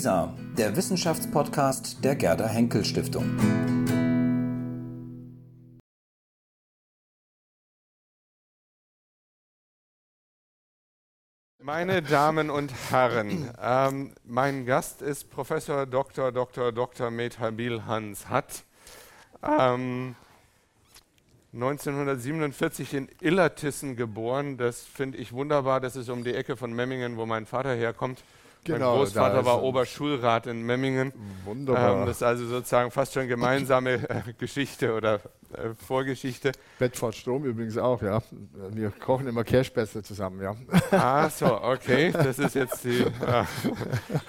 ISA, der Wissenschaftspodcast der Gerda Henkel Stiftung. Meine Damen und Herren, ähm, mein Gast ist Professor Dr. Dr. Dr. Methabil Hans Hatt. Ähm, 1947 in Illertissen geboren. Das finde ich wunderbar. Das ist um die Ecke von Memmingen, wo mein Vater herkommt. Genau, mein Großvater war Oberschulrat in Memmingen. Wunderbar. Ähm, das ist also sozusagen fast schon gemeinsame äh, Geschichte oder äh, Vorgeschichte. Bedford Strom übrigens auch, ja. Wir kochen immer Cashbässe zusammen, ja. Ah, so, okay. Das ist jetzt die, äh,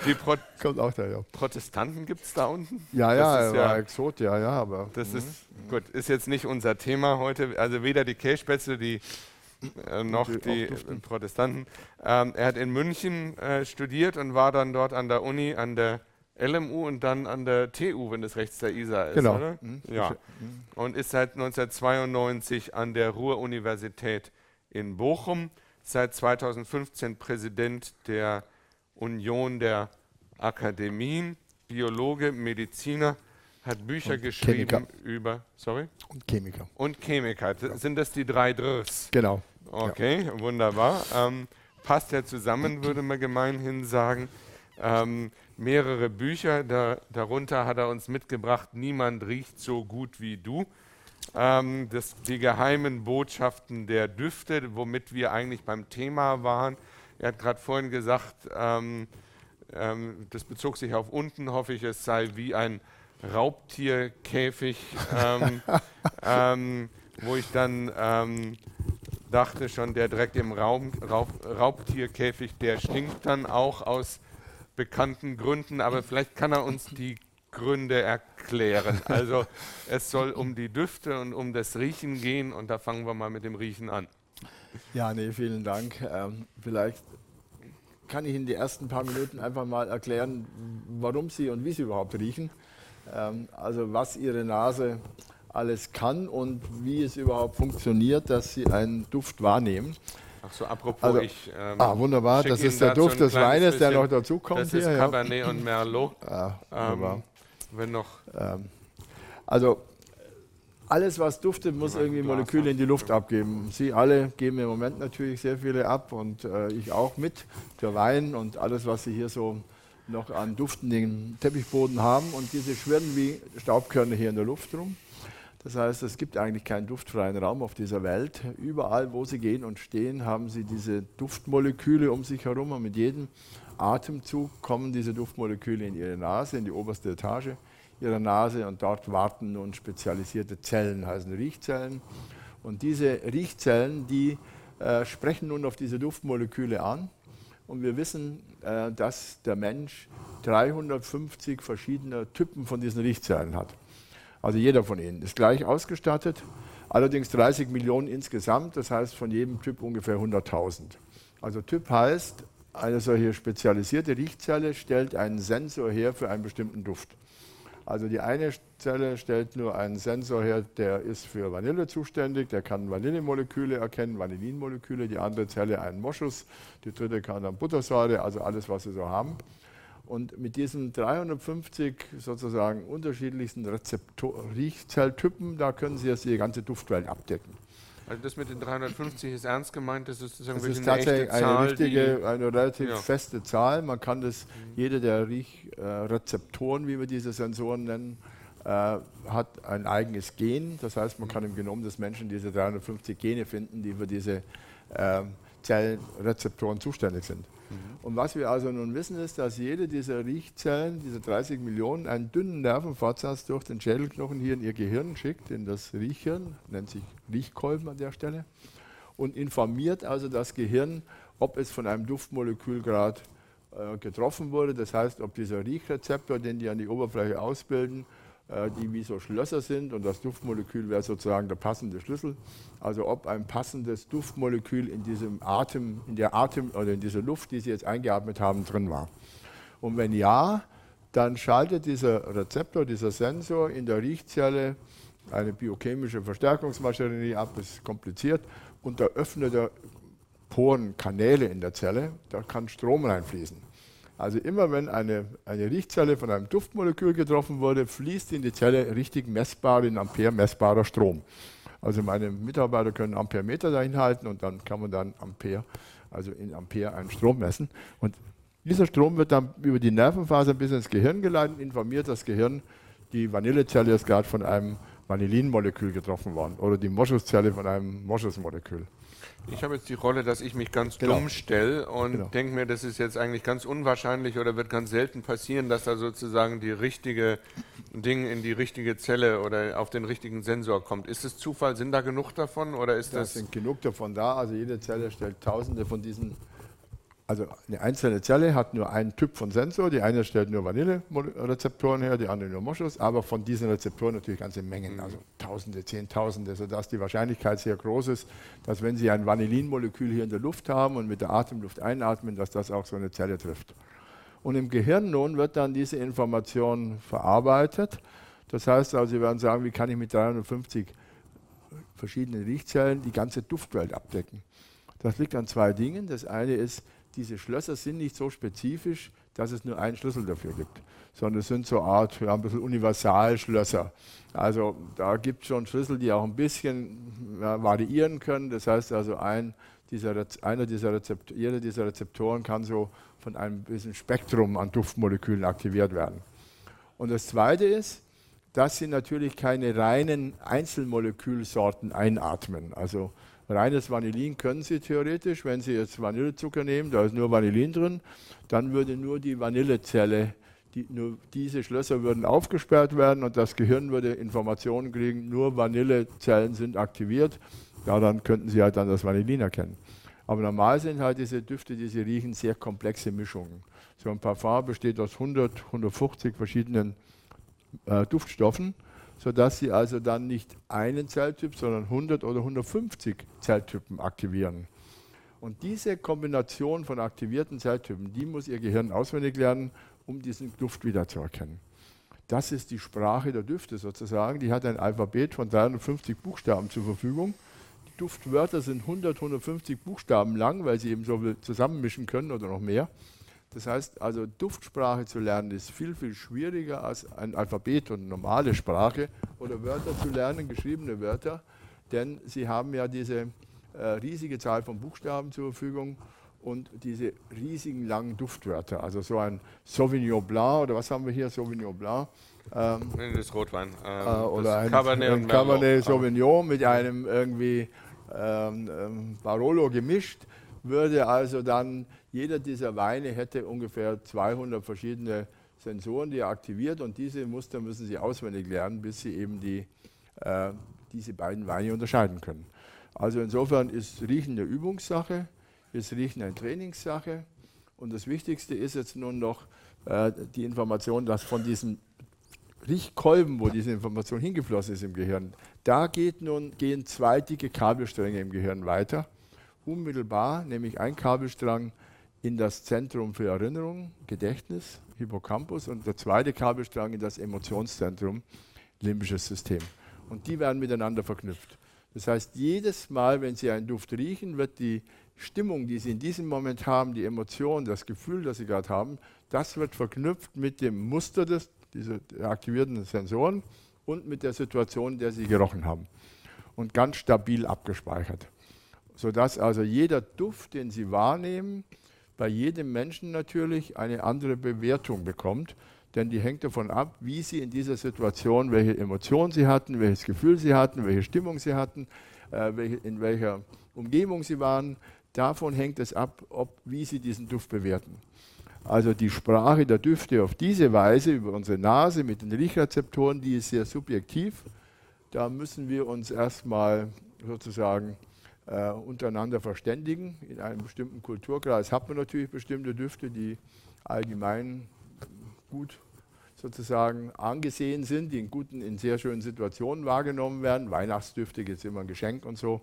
die Pro Kommt auch da, ja. Protestanten gibt es da unten? Ja, ja, war Exot, ja, ja, aber. Das mhm. ist, gut, ist jetzt nicht unser Thema heute. Also weder die Cashbässe, die äh, noch die, die Protestanten. Ähm, er hat in München äh, studiert und war dann dort an der Uni, an der LMU und dann an der TU, wenn das rechts der ISA ist, genau. oder? Mhm. Ja. Mhm. Und ist seit 1992 an der Ruhr-Universität in Bochum, seit 2015 Präsident der Union der Akademien, Biologe, Mediziner, hat Bücher und geschrieben Chemiker. über, sorry? Und Chemiker. Und Chemiker. Sind das die drei Drs? Genau. Okay, ja. wunderbar. Ähm, passt ja zusammen, würde man gemeinhin sagen. Ähm, mehrere Bücher, da, darunter hat er uns mitgebracht, Niemand riecht so gut wie du. Ähm, das, die geheimen Botschaften der Düfte, womit wir eigentlich beim Thema waren. Er hat gerade vorhin gesagt, ähm, ähm, das bezog sich auf unten, hoffe ich, es sei wie ein Raubtierkäfig, ähm, ähm, wo ich dann ähm, dachte schon, der direkt im Raum, Raub, Raubtierkäfig, der stinkt dann auch aus bekannten Gründen, aber vielleicht kann er uns die Gründe erklären. Also es soll um die Düfte und um das Riechen gehen und da fangen wir mal mit dem Riechen an. Ja, nee, vielen Dank. Ähm, vielleicht kann ich in die ersten paar Minuten einfach mal erklären, warum Sie und wie Sie überhaupt riechen. Ähm, also was Ihre Nase alles kann und wie es überhaupt funktioniert, dass Sie einen Duft wahrnehmen. Ach so, apropos, also, ich. Ähm, ah, wunderbar, das ist der Duft des Weines, der noch dazukommt. Das ist hier, Cabernet ja. und Merlot. Ah, wunderbar. Ähm, wenn noch. Ähm, also, alles, was duftet, muss irgendwie Moleküle in die Luft abgeben. Sie alle geben im Moment natürlich sehr viele ab und äh, ich auch mit. Der Wein und alles, was Sie hier so noch an duftenden Teppichboden haben und diese schwirren wie Staubkörner hier in der Luft rum. Das heißt, es gibt eigentlich keinen duftfreien Raum auf dieser Welt. Überall, wo sie gehen und stehen, haben sie diese Duftmoleküle um sich herum und mit jedem Atemzug kommen diese Duftmoleküle in ihre Nase, in die oberste Etage ihrer Nase und dort warten nun spezialisierte Zellen, heißen Riechzellen. Und diese Riechzellen, die äh, sprechen nun auf diese Duftmoleküle an und wir wissen, äh, dass der Mensch 350 verschiedene Typen von diesen Riechzellen hat. Also jeder von ihnen ist gleich ausgestattet, allerdings 30 Millionen insgesamt, das heißt von jedem Typ ungefähr 100.000. Also Typ heißt, eine solche spezialisierte Riechzelle stellt einen Sensor her für einen bestimmten Duft. Also die eine Zelle stellt nur einen Sensor her, der ist für Vanille zuständig, der kann Vanillemoleküle erkennen, Vanillinmoleküle, die andere Zelle einen Moschus, die dritte kann dann Buttersäure, also alles, was sie so haben. Und mit diesen 350 sozusagen unterschiedlichsten Riechzelltypen, da können Sie jetzt die ganze Duftwelt abdecken. Also das mit den 350 ist ernst gemeint, das ist sozusagen das ist tatsächlich eine, eine richtige, eine relativ ja. feste Zahl. Man kann das, mhm. jede der Riechrezeptoren, wie wir diese Sensoren nennen, äh, hat ein eigenes Gen. Das heißt, man kann im Genom des Menschen diese 350 Gene finden, die für diese äh, Zellrezeptoren zuständig sind. Mhm. Und was wir also nun wissen, ist, dass jede dieser Riechzellen, diese 30 Millionen, einen dünnen Nervenfortsatz durch den Schädelknochen hier in ihr Gehirn schickt, in das Riechhirn, nennt sich Riechkolben an der Stelle, und informiert also das Gehirn, ob es von einem Duftmolekül gerade äh, getroffen wurde. Das heißt, ob dieser Riechrezeptor, den die an die Oberfläche ausbilden, die wie so Schlösser sind und das Duftmolekül wäre sozusagen der passende Schlüssel. Also ob ein passendes Duftmolekül in diesem Atem, in der Atem oder in dieser Luft, die Sie jetzt eingeatmet haben, drin war. Und wenn ja, dann schaltet dieser Rezeptor, dieser Sensor in der Riechzelle eine biochemische Verstärkungsmaschinerie ab, das ist kompliziert, und da öffnet er Poren, Kanäle in der Zelle, da kann Strom reinfließen. Also immer wenn eine, eine Riechzelle von einem Duftmolekül getroffen wurde, fließt in die Zelle richtig messbar in Ampere messbarer Strom. Also meine Mitarbeiter können Amperemeter dahin halten und dann kann man dann Ampere, also in Ampere einen Strom messen. Und dieser Strom wird dann über die Nervenfaser bis ins Gehirn geleitet, informiert das Gehirn, die Vanillezelle ist gerade von einem Vanillinmolekül getroffen worden oder die Moschuszelle von einem Moschusmolekül. Ich habe jetzt die Rolle, dass ich mich ganz genau. dumm stelle und genau. denke mir, das ist jetzt eigentlich ganz unwahrscheinlich oder wird ganz selten passieren, dass da sozusagen die richtige Ding in die richtige Zelle oder auf den richtigen Sensor kommt. Ist es Zufall? Sind da genug davon oder ist das? Das sind genug davon da. Also jede Zelle stellt Tausende von diesen also eine einzelne Zelle hat nur einen Typ von Sensor. Die eine stellt nur Vanille-Rezeptoren her, die andere nur Moschus, aber von diesen Rezeptoren natürlich ganze Mengen, also Tausende, Zehntausende, sodass die Wahrscheinlichkeit sehr groß ist, dass wenn Sie ein Vanillinmolekül hier in der Luft haben und mit der Atemluft einatmen, dass das auch so eine Zelle trifft. Und im Gehirn nun wird dann diese Information verarbeitet. Das heißt also, Sie werden sagen, wie kann ich mit 350 verschiedenen Riechzellen die ganze Duftwelt abdecken? Das liegt an zwei Dingen. Das eine ist, diese Schlösser sind nicht so spezifisch, dass es nur einen Schlüssel dafür gibt, sondern es sind so Art, ja, ein bisschen Universalschlösser. Also da gibt es schon Schlüssel, die auch ein bisschen ja, variieren können. Das heißt also, ein dieser, einer dieser jeder dieser Rezeptoren kann so von einem gewissen Spektrum an Duftmolekülen aktiviert werden. Und das Zweite ist, dass sie natürlich keine reinen Einzelmolekülsorten einatmen. Also Reines Vanillin können Sie theoretisch, wenn Sie jetzt Vanillezucker nehmen, da ist nur Vanillin drin, dann würde nur die Vanillezelle, die, nur diese Schlösser würden aufgesperrt werden und das Gehirn würde Informationen kriegen, nur Vanillezellen sind aktiviert. Ja, dann könnten Sie halt dann das Vanillin erkennen. Aber normal sind halt diese Düfte, die Sie riechen, sehr komplexe Mischungen. So ein Parfum besteht aus 100, 150 verschiedenen äh, Duftstoffen sodass sie also dann nicht einen Zelltyp, sondern 100 oder 150 Zelltypen aktivieren. Und diese Kombination von aktivierten Zelltypen, die muss Ihr Gehirn auswendig lernen, um diesen Duft wiederzuerkennen. Das ist die Sprache der Düfte sozusagen. Die hat ein Alphabet von 350 Buchstaben zur Verfügung. Die Duftwörter sind 100, 150 Buchstaben lang, weil sie eben so zusammenmischen können oder noch mehr. Das heißt also, Duftsprache zu lernen ist viel, viel schwieriger als ein Alphabet und normale Sprache oder Wörter zu lernen, geschriebene Wörter, denn sie haben ja diese äh, riesige Zahl von Buchstaben zur Verfügung und diese riesigen langen Duftwörter. Also so ein Sauvignon Blanc oder was haben wir hier, Sauvignon Blanc. Ähm, das ist Rotwein. Ähm, äh, oder ein Cabernet, ein Cabernet Sauvignon mit einem irgendwie ähm, ähm, Barolo gemischt würde also dann jeder dieser Weine hätte ungefähr 200 verschiedene Sensoren, die er aktiviert. Und diese Muster müssen Sie auswendig lernen, bis Sie eben die, äh, diese beiden Weine unterscheiden können. Also insofern ist Riechen eine Übungssache, ist Riechen eine Trainingssache. Und das Wichtigste ist jetzt nun noch äh, die Information, dass von diesem Riechkolben, wo diese Information hingeflossen ist im Gehirn, da nun, gehen zwei dicke Kabelstränge im Gehirn weiter unmittelbar, nämlich ein Kabelstrang in das Zentrum für Erinnerung, Gedächtnis, Hippocampus und der zweite Kabelstrang in das Emotionszentrum, limbisches System. Und die werden miteinander verknüpft. Das heißt, jedes Mal, wenn Sie einen Duft riechen, wird die Stimmung, die Sie in diesem Moment haben, die Emotion, das Gefühl, das Sie gerade haben, das wird verknüpft mit dem Muster des, dieser aktivierten Sensoren und mit der Situation, in der Sie gerochen haben. Und ganz stabil abgespeichert sodass also jeder Duft, den Sie wahrnehmen, bei jedem Menschen natürlich eine andere Bewertung bekommt, denn die hängt davon ab, wie Sie in dieser Situation, welche Emotionen Sie hatten, welches Gefühl Sie hatten, welche Stimmung Sie hatten, äh, in welcher Umgebung Sie waren. Davon hängt es ab, ob, wie Sie diesen Duft bewerten. Also die Sprache der Düfte auf diese Weise über unsere Nase mit den Riechrezeptoren, die ist sehr subjektiv. Da müssen wir uns erstmal sozusagen äh, untereinander verständigen. In einem bestimmten Kulturkreis hat man natürlich bestimmte Düfte, die allgemein gut sozusagen angesehen sind, die in guten, in sehr schönen Situationen wahrgenommen werden. Weihnachtsdüfte gibt es immer ein Geschenk und so.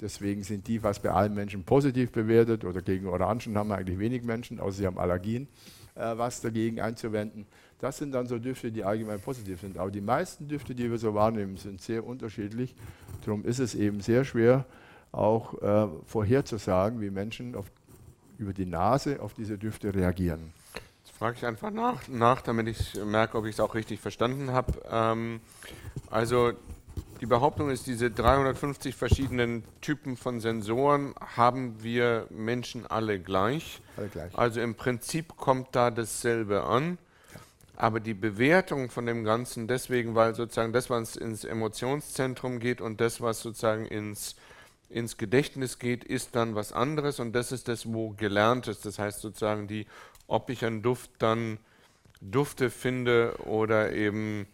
Deswegen sind die fast bei allen Menschen positiv bewertet oder gegen Orangen haben eigentlich wenig Menschen, außer sie haben Allergien, äh, was dagegen einzuwenden. Das sind dann so Düfte, die allgemein positiv sind. Aber die meisten Düfte, die wir so wahrnehmen, sind sehr unterschiedlich. Darum ist es eben sehr schwer, auch äh, vorherzusagen, wie Menschen auf, über die Nase auf diese Düfte reagieren. frage ich einfach nach, nach, damit ich merke, ob ich es auch richtig verstanden habe. Ähm, also die Behauptung ist, diese 350 verschiedenen Typen von Sensoren haben wir Menschen alle gleich. Alle gleich. Also im Prinzip kommt da dasselbe an. Aber die Bewertung von dem Ganzen deswegen, weil sozusagen das, was ins Emotionszentrum geht und das, was sozusagen ins, ins Gedächtnis geht, ist dann was anderes und das ist das, wo gelernt ist. Das heißt sozusagen die, ob ich einen Duft dann Dufte finde oder eben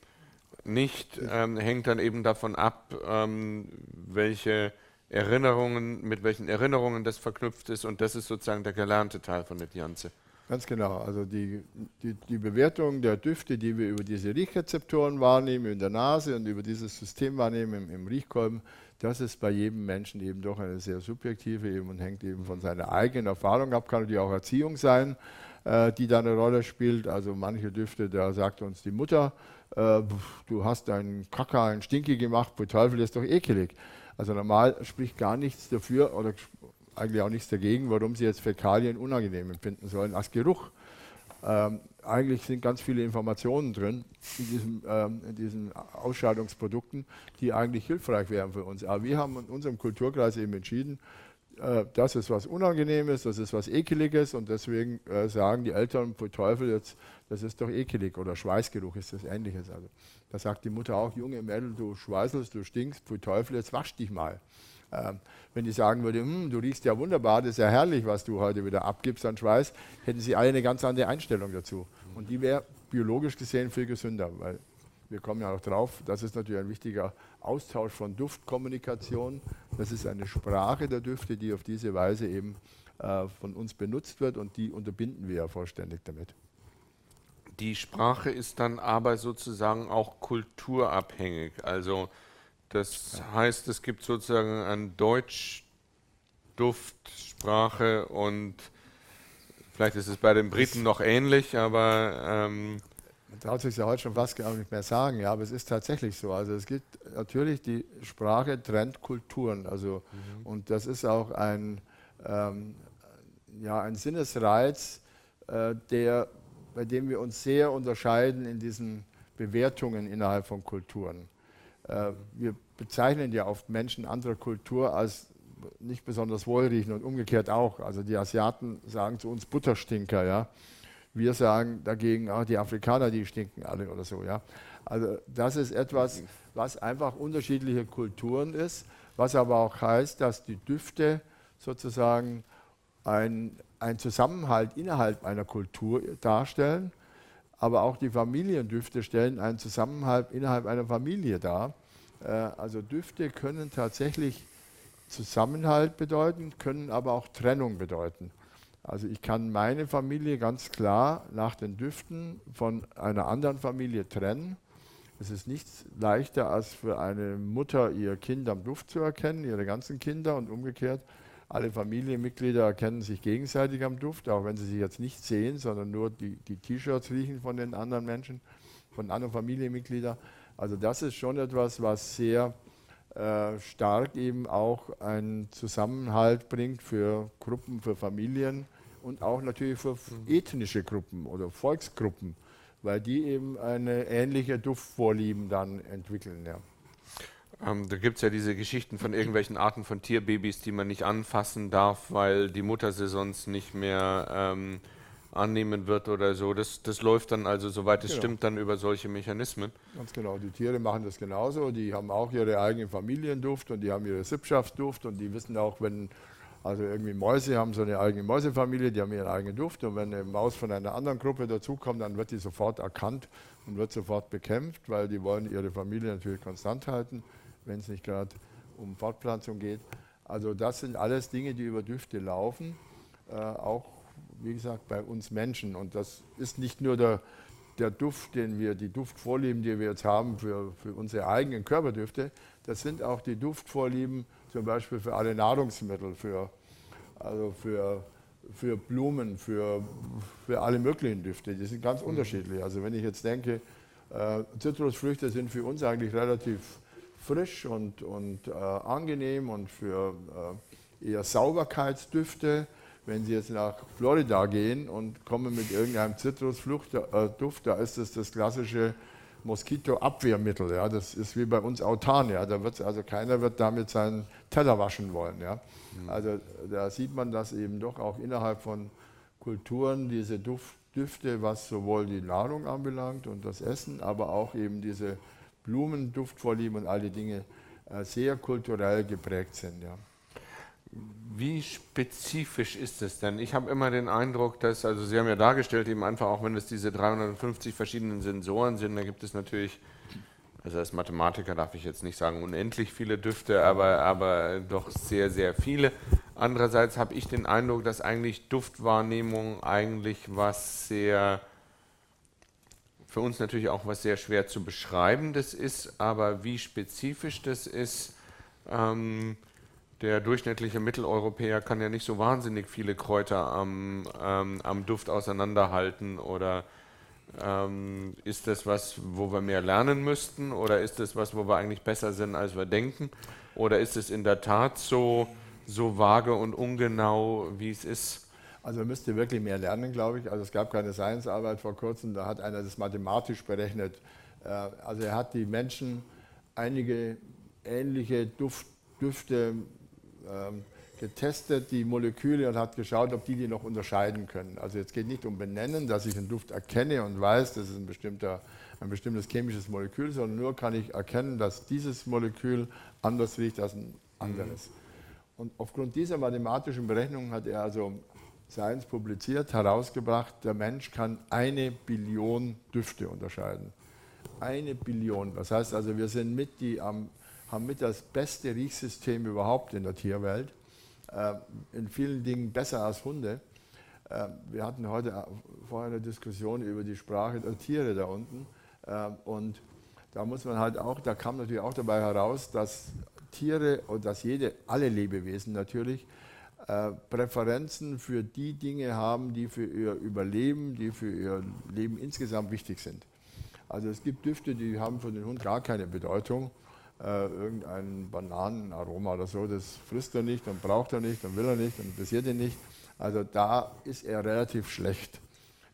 nicht, ähm, hängt dann eben davon ab, ähm, welche Erinnerungen, mit welchen Erinnerungen das verknüpft ist und das ist sozusagen der gelernte Teil von der Dianze. Ganz genau. Also die, die, die, Bewertung der Düfte, die wir über diese Riechrezeptoren wahrnehmen, in der Nase und über dieses System wahrnehmen im, im Riechkolben, das ist bei jedem Menschen eben doch eine sehr subjektive eben und hängt eben von seiner eigenen Erfahrung ab, kann natürlich auch Erziehung sein, äh, die da eine Rolle spielt. Also manche Düfte, da sagt uns die Mutter, äh, du hast einen Kacker, einen Stinky gemacht, wo Teufel ist doch ekelig. Also normal spricht gar nichts dafür oder eigentlich auch nichts dagegen, warum sie jetzt Fäkalien unangenehm empfinden sollen als Geruch. Ähm, eigentlich sind ganz viele Informationen drin in, diesem, ähm, in, diesen Ausscheidungsprodukten, die eigentlich hilfreich wären für uns. Aber wir haben in unserem Kulturkreis eben entschieden, äh, das ist was Unangenehmes, das ist was Ekeliges und deswegen äh, sagen die Eltern, Teufel, jetzt, das ist doch ekelig oder Schweißgeruch ist das Ähnliches. Also, da sagt die Mutter auch, Junge Mädel, du schweißelst, du stinkst, Teufel, jetzt wasch dich mal. Ähm, wenn die sagen würde, hm, du riechst ja wunderbar, das ist ja herrlich, was du heute wieder abgibst an Schweiß, hätten sie alle eine ganz andere Einstellung dazu. Und die wäre biologisch gesehen viel gesünder, weil wir kommen ja auch drauf, das ist natürlich ein wichtiger Austausch von Duftkommunikation. Das ist eine Sprache der Düfte, die auf diese Weise eben äh, von uns benutzt wird und die unterbinden wir ja vollständig damit. Die Sprache ist dann aber sozusagen auch kulturabhängig. Also das heißt, es gibt sozusagen ein Deutsch, Duftsprache und vielleicht ist es bei den Briten noch ähnlich, aber ähm, man traut sich ja heute schon fast gar nicht mehr sagen, ja, aber es ist tatsächlich so. Also es gibt natürlich die Sprache trennt Kulturen, also mhm. und das ist auch ein ähm, ja ein Sinnesreiz, äh, der bei dem wir uns sehr unterscheiden in diesen Bewertungen innerhalb von Kulturen. Äh, wir bezeichnen ja oft Menschen anderer Kultur als nicht besonders wohlriechend und umgekehrt auch. Also die Asiaten sagen zu uns Butterstinker, ja. Wir sagen dagegen, ah, die Afrikaner, die stinken alle oder so, ja. Also das ist etwas, was einfach unterschiedliche Kulturen ist, was aber auch heißt, dass die Düfte sozusagen ein, ein Zusammenhalt innerhalb einer Kultur darstellen aber auch die Familiendüfte stellen einen Zusammenhalt innerhalb einer Familie dar. Äh, also Düfte können tatsächlich Zusammenhalt bedeuten, können aber auch Trennung bedeuten. Also ich kann meine Familie ganz klar nach den Düften von einer anderen Familie trennen. Es ist nichts leichter als für eine Mutter ihr Kind am Duft zu erkennen, ihre ganzen Kinder und umgekehrt alle Familienmitglieder erkennen sich gegenseitig am Duft, auch wenn sie sich jetzt nicht sehen, sondern nur die, die T-Shirts riechen von den anderen Menschen, von anderen Familienmitgliedern. Also das ist schon etwas, was sehr äh, stark eben auch einen Zusammenhalt bringt für Gruppen, für Familien und auch natürlich für ethnische Gruppen oder Volksgruppen, weil die eben eine ähnliche Duftvorlieben dann entwickeln. Ja. Ähm, da gibt es ja diese Geschichten von irgendwelchen Arten von Tierbabys, die man nicht anfassen darf, weil die Mutter sie sonst nicht mehr ähm, annehmen wird oder so. Das, das läuft dann also, soweit es genau. stimmt, dann über solche Mechanismen. Ganz genau. Die Tiere machen das genauso. Die haben auch ihre eigenen Familienduft und die haben ihre Sippschaftsduft und die wissen auch, wenn also irgendwie Mäuse haben so eine eigene Mäusefamilie, die haben ihren eigenen Duft und wenn eine Maus von einer anderen Gruppe dazukommt, dann wird die sofort erkannt und wird sofort bekämpft, weil die wollen ihre Familie natürlich konstant halten wenn es nicht gerade um Fortpflanzung geht. Also das sind alles Dinge, die über Düfte laufen, äh, auch wie gesagt bei uns Menschen. Und das ist nicht nur der, der Duft, den wir, die Duftvorlieben, die wir jetzt haben für, für unsere eigenen Körperdüfte, das sind auch die Duftvorlieben zum Beispiel für alle Nahrungsmittel, für, also für, für Blumen, für, für alle möglichen Düfte. Die sind ganz mhm. unterschiedlich. Also wenn ich jetzt denke, äh, Zitrusfrüchte sind für uns eigentlich relativ frisch und, und äh, angenehm und für äh, eher Sauberkeitsdüfte. wenn Sie jetzt nach Florida gehen und kommen mit irgendeinem Zitrusduft, äh, da ist das das klassische Moskitoabwehrmittel. Ja. Das ist wie bei uns Autan. Ja. Da wird's, also keiner wird damit seinen Teller waschen wollen. Ja. Mhm. Also da sieht man, dass eben doch auch innerhalb von Kulturen diese Duft, Düfte, was sowohl die Nahrung anbelangt und das Essen, aber auch eben diese Blumenduftvorlieben und all die Dinge äh, sehr kulturell geprägt sind. Ja. Wie spezifisch ist es denn? Ich habe immer den Eindruck, dass, also Sie haben ja dargestellt, eben einfach auch wenn es diese 350 verschiedenen Sensoren sind, da gibt es natürlich, also als Mathematiker darf ich jetzt nicht sagen unendlich viele Düfte, aber, aber doch sehr, sehr viele. Andererseits habe ich den Eindruck, dass eigentlich Duftwahrnehmung eigentlich was sehr, für uns natürlich auch was sehr schwer zu beschreibendes ist, aber wie spezifisch das ist, ähm, der durchschnittliche Mitteleuropäer kann ja nicht so wahnsinnig viele Kräuter am, ähm, am Duft auseinanderhalten oder ähm, ist das was, wo wir mehr lernen müssten oder ist das was, wo wir eigentlich besser sind, als wir denken oder ist es in der Tat so, so vage und ungenau, wie es ist? Also man müsste wirklich mehr lernen, glaube ich. Also es gab keine Science-Arbeit vor kurzem, da hat einer das mathematisch berechnet. Äh, also er hat die Menschen einige ähnliche Duft, Düfte ähm, getestet, die Moleküle, und hat geschaut, ob die die noch unterscheiden können. Also jetzt geht nicht um Benennen, dass ich einen Duft erkenne und weiß, das ist ein, bestimmter, ein bestimmtes chemisches Molekül, sondern nur kann ich erkennen, dass dieses Molekül anders riecht als ein anderes. Mhm. Und aufgrund dieser mathematischen Berechnung hat er also Science publiziert, herausgebracht, der Mensch kann eine Billion Düfte unterscheiden. Eine Billion. Das heißt also, wir sind mit die haben mit das beste Riechsystem überhaupt in der Tierwelt. Äh, in vielen Dingen besser als Hunde. Äh, wir hatten heute äh, vorher eine Diskussion über die Sprache der Tiere da unten. Und da muss man halt auch, da kam natürlich auch dabei heraus, dass Tiere und dass jede, alle Lebewesen natürlich, Präferenzen für die Dinge haben, die für ihr Überleben, die für ihr Leben insgesamt wichtig sind. Also es gibt Düfte, die haben für den Hund gar keine Bedeutung äh, irgendein Bananenaroma oder so, das frisst er nicht, dann braucht er nicht, dann will er nicht, dann interessiert ihn nicht. Also da ist er relativ schlecht.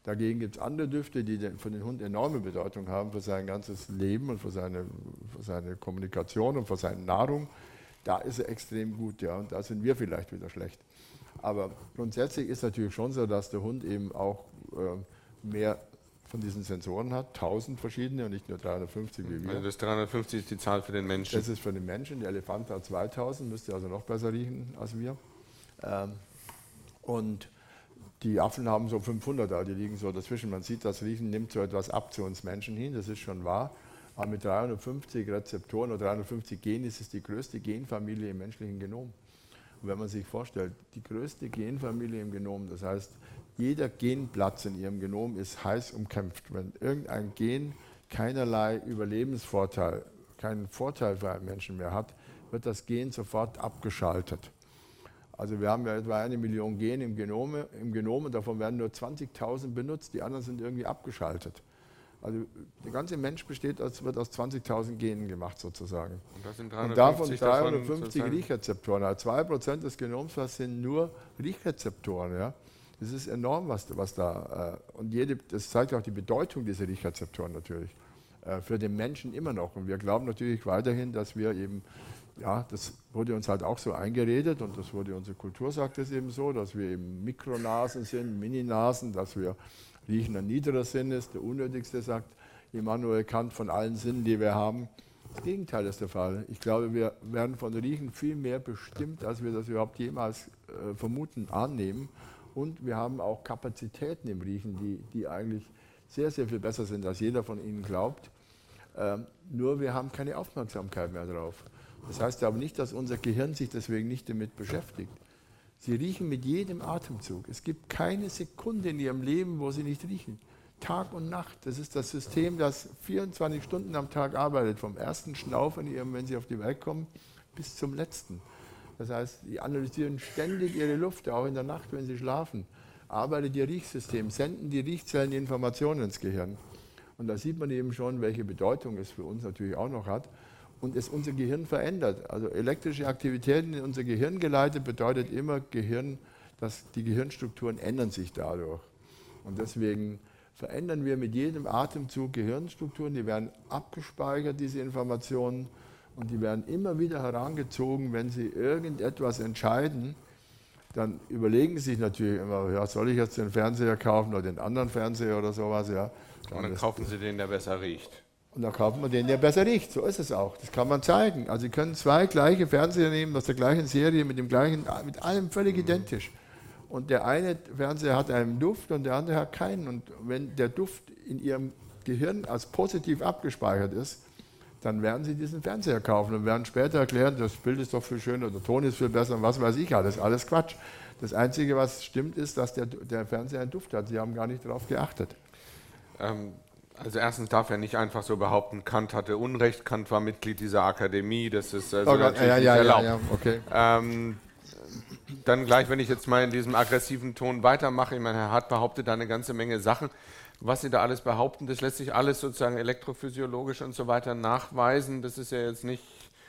Dagegen gibt es andere Düfte, die für den Hund enorme Bedeutung haben, für sein ganzes Leben und für seine, für seine Kommunikation und für seine Nahrung. Da ist er extrem gut, ja, und da sind wir vielleicht wieder schlecht. Aber grundsätzlich ist natürlich schon so, dass der Hund eben auch äh, mehr von diesen Sensoren hat, 1000 verschiedene und nicht nur 350 wie wir. Also das 350 ist die Zahl für den Menschen. Das ist für den Menschen, der Elefant hat 2000, müsste also noch besser riechen als wir. Ähm, und die Affen haben so 500 da, die liegen so dazwischen. Man sieht, das Riechen nimmt so etwas ab zu uns Menschen hin, das ist schon wahr. Aber mit 350 Rezeptoren oder 350 Genen ist es die größte Genfamilie im menschlichen Genom. Und wenn man sich vorstellt, die größte Genfamilie im Genom, das heißt, jeder Genplatz in ihrem Genom ist heiß umkämpft. Wenn irgendein Gen keinerlei Überlebensvorteil, keinen Vorteil für einen Menschen mehr hat, wird das Gen sofort abgeschaltet. Also wir haben ja etwa eine Million Gene im Genom, im Genom und davon werden nur 20.000 benutzt, die anderen sind irgendwie abgeschaltet. Also der ganze Mensch besteht, als wird aus 20.000 Genen gemacht sozusagen. Und, das sind 350 und davon 350 davon Riechrezeptoren. Also 2% des Genoms, das sind nur Riechrezeptoren. Ja? Das ist enorm, was, was da. Äh, und jede, das zeigt auch die Bedeutung dieser Riechrezeptoren natürlich äh, für den Menschen immer noch. Und wir glauben natürlich weiterhin, dass wir eben, ja, das wurde uns halt auch so eingeredet und das wurde unsere Kultur sagt es eben so, dass wir eben Mikronasen sind, Mininasen, dass wir riechen ein niederer Sinn ist, der unnötigste, sagt Immanuel Kant von allen Sinnen, die wir haben. Das Gegenteil ist der Fall. Ich glaube, wir werden von Riechen viel mehr bestimmt, als wir das überhaupt jemals äh, vermuten, annehmen. Und wir haben auch Kapazitäten im Riechen, die, die eigentlich sehr, sehr viel besser sind, als jeder von Ihnen glaubt. Ähm, nur wir haben keine Aufmerksamkeit mehr drauf. Das heißt aber nicht, dass unser Gehirn sich deswegen nicht damit beschäftigt. Sie riechen mit jedem Atemzug. Es gibt keine Sekunde in Ihrem Leben, wo Sie nicht riechen. Tag und Nacht. Das ist das System, das 24 Stunden am Tag arbeitet, vom ersten Schnaufen, wenn Sie auf die Welt kommen, bis zum letzten. Das heißt, die analysieren ständig ihre Luft, auch in der Nacht, wenn sie schlafen. Arbeitet ihr Riechsystem, senden die Riechzellen Informationen ins Gehirn. Und da sieht man eben schon, welche Bedeutung es für uns natürlich auch noch hat. Und es unser Gehirn verändert. Also elektrische Aktivitäten in unser Gehirn geleitet bedeutet immer Gehirn dass die Gehirnstrukturen ändern sich dadurch. Und deswegen verändern wir mit jedem Atemzug Gehirnstrukturen, die werden abgespeichert, diese Informationen, und die werden immer wieder herangezogen, wenn sie irgendetwas entscheiden. Dann überlegen sie sich natürlich immer, ja, soll ich jetzt den Fernseher kaufen oder den anderen Fernseher oder sowas. Ja. Und dann kaufen sie den, der besser riecht. Und dann kaufen wir den, der besser riecht. So ist es auch. Das kann man zeigen. Also Sie können zwei gleiche Fernseher nehmen aus der gleichen Serie mit dem gleichen, mit allem völlig mhm. identisch. Und der eine Fernseher hat einen Duft und der andere hat keinen. Und wenn der Duft in Ihrem Gehirn als positiv abgespeichert ist, dann werden Sie diesen Fernseher kaufen und werden später erklären, das Bild ist doch viel schöner, der Ton ist viel besser und was weiß ich alles. Alles Quatsch. Das Einzige, was stimmt, ist, dass der, der Fernseher einen Duft hat. Sie haben gar nicht darauf geachtet. Ähm, also erstens darf er nicht einfach so behaupten, Kant hatte Unrecht, Kant war Mitglied dieser Akademie, das ist also oh natürlich ja, ja, nicht erlaubt. Ja, okay. ähm, dann gleich, wenn ich jetzt mal in diesem aggressiven Ton weitermache, ich meine, Herr Hart behauptet da eine ganze Menge Sachen. Was Sie da alles behaupten, das lässt sich alles sozusagen elektrophysiologisch und so weiter nachweisen. Das ist ja jetzt nicht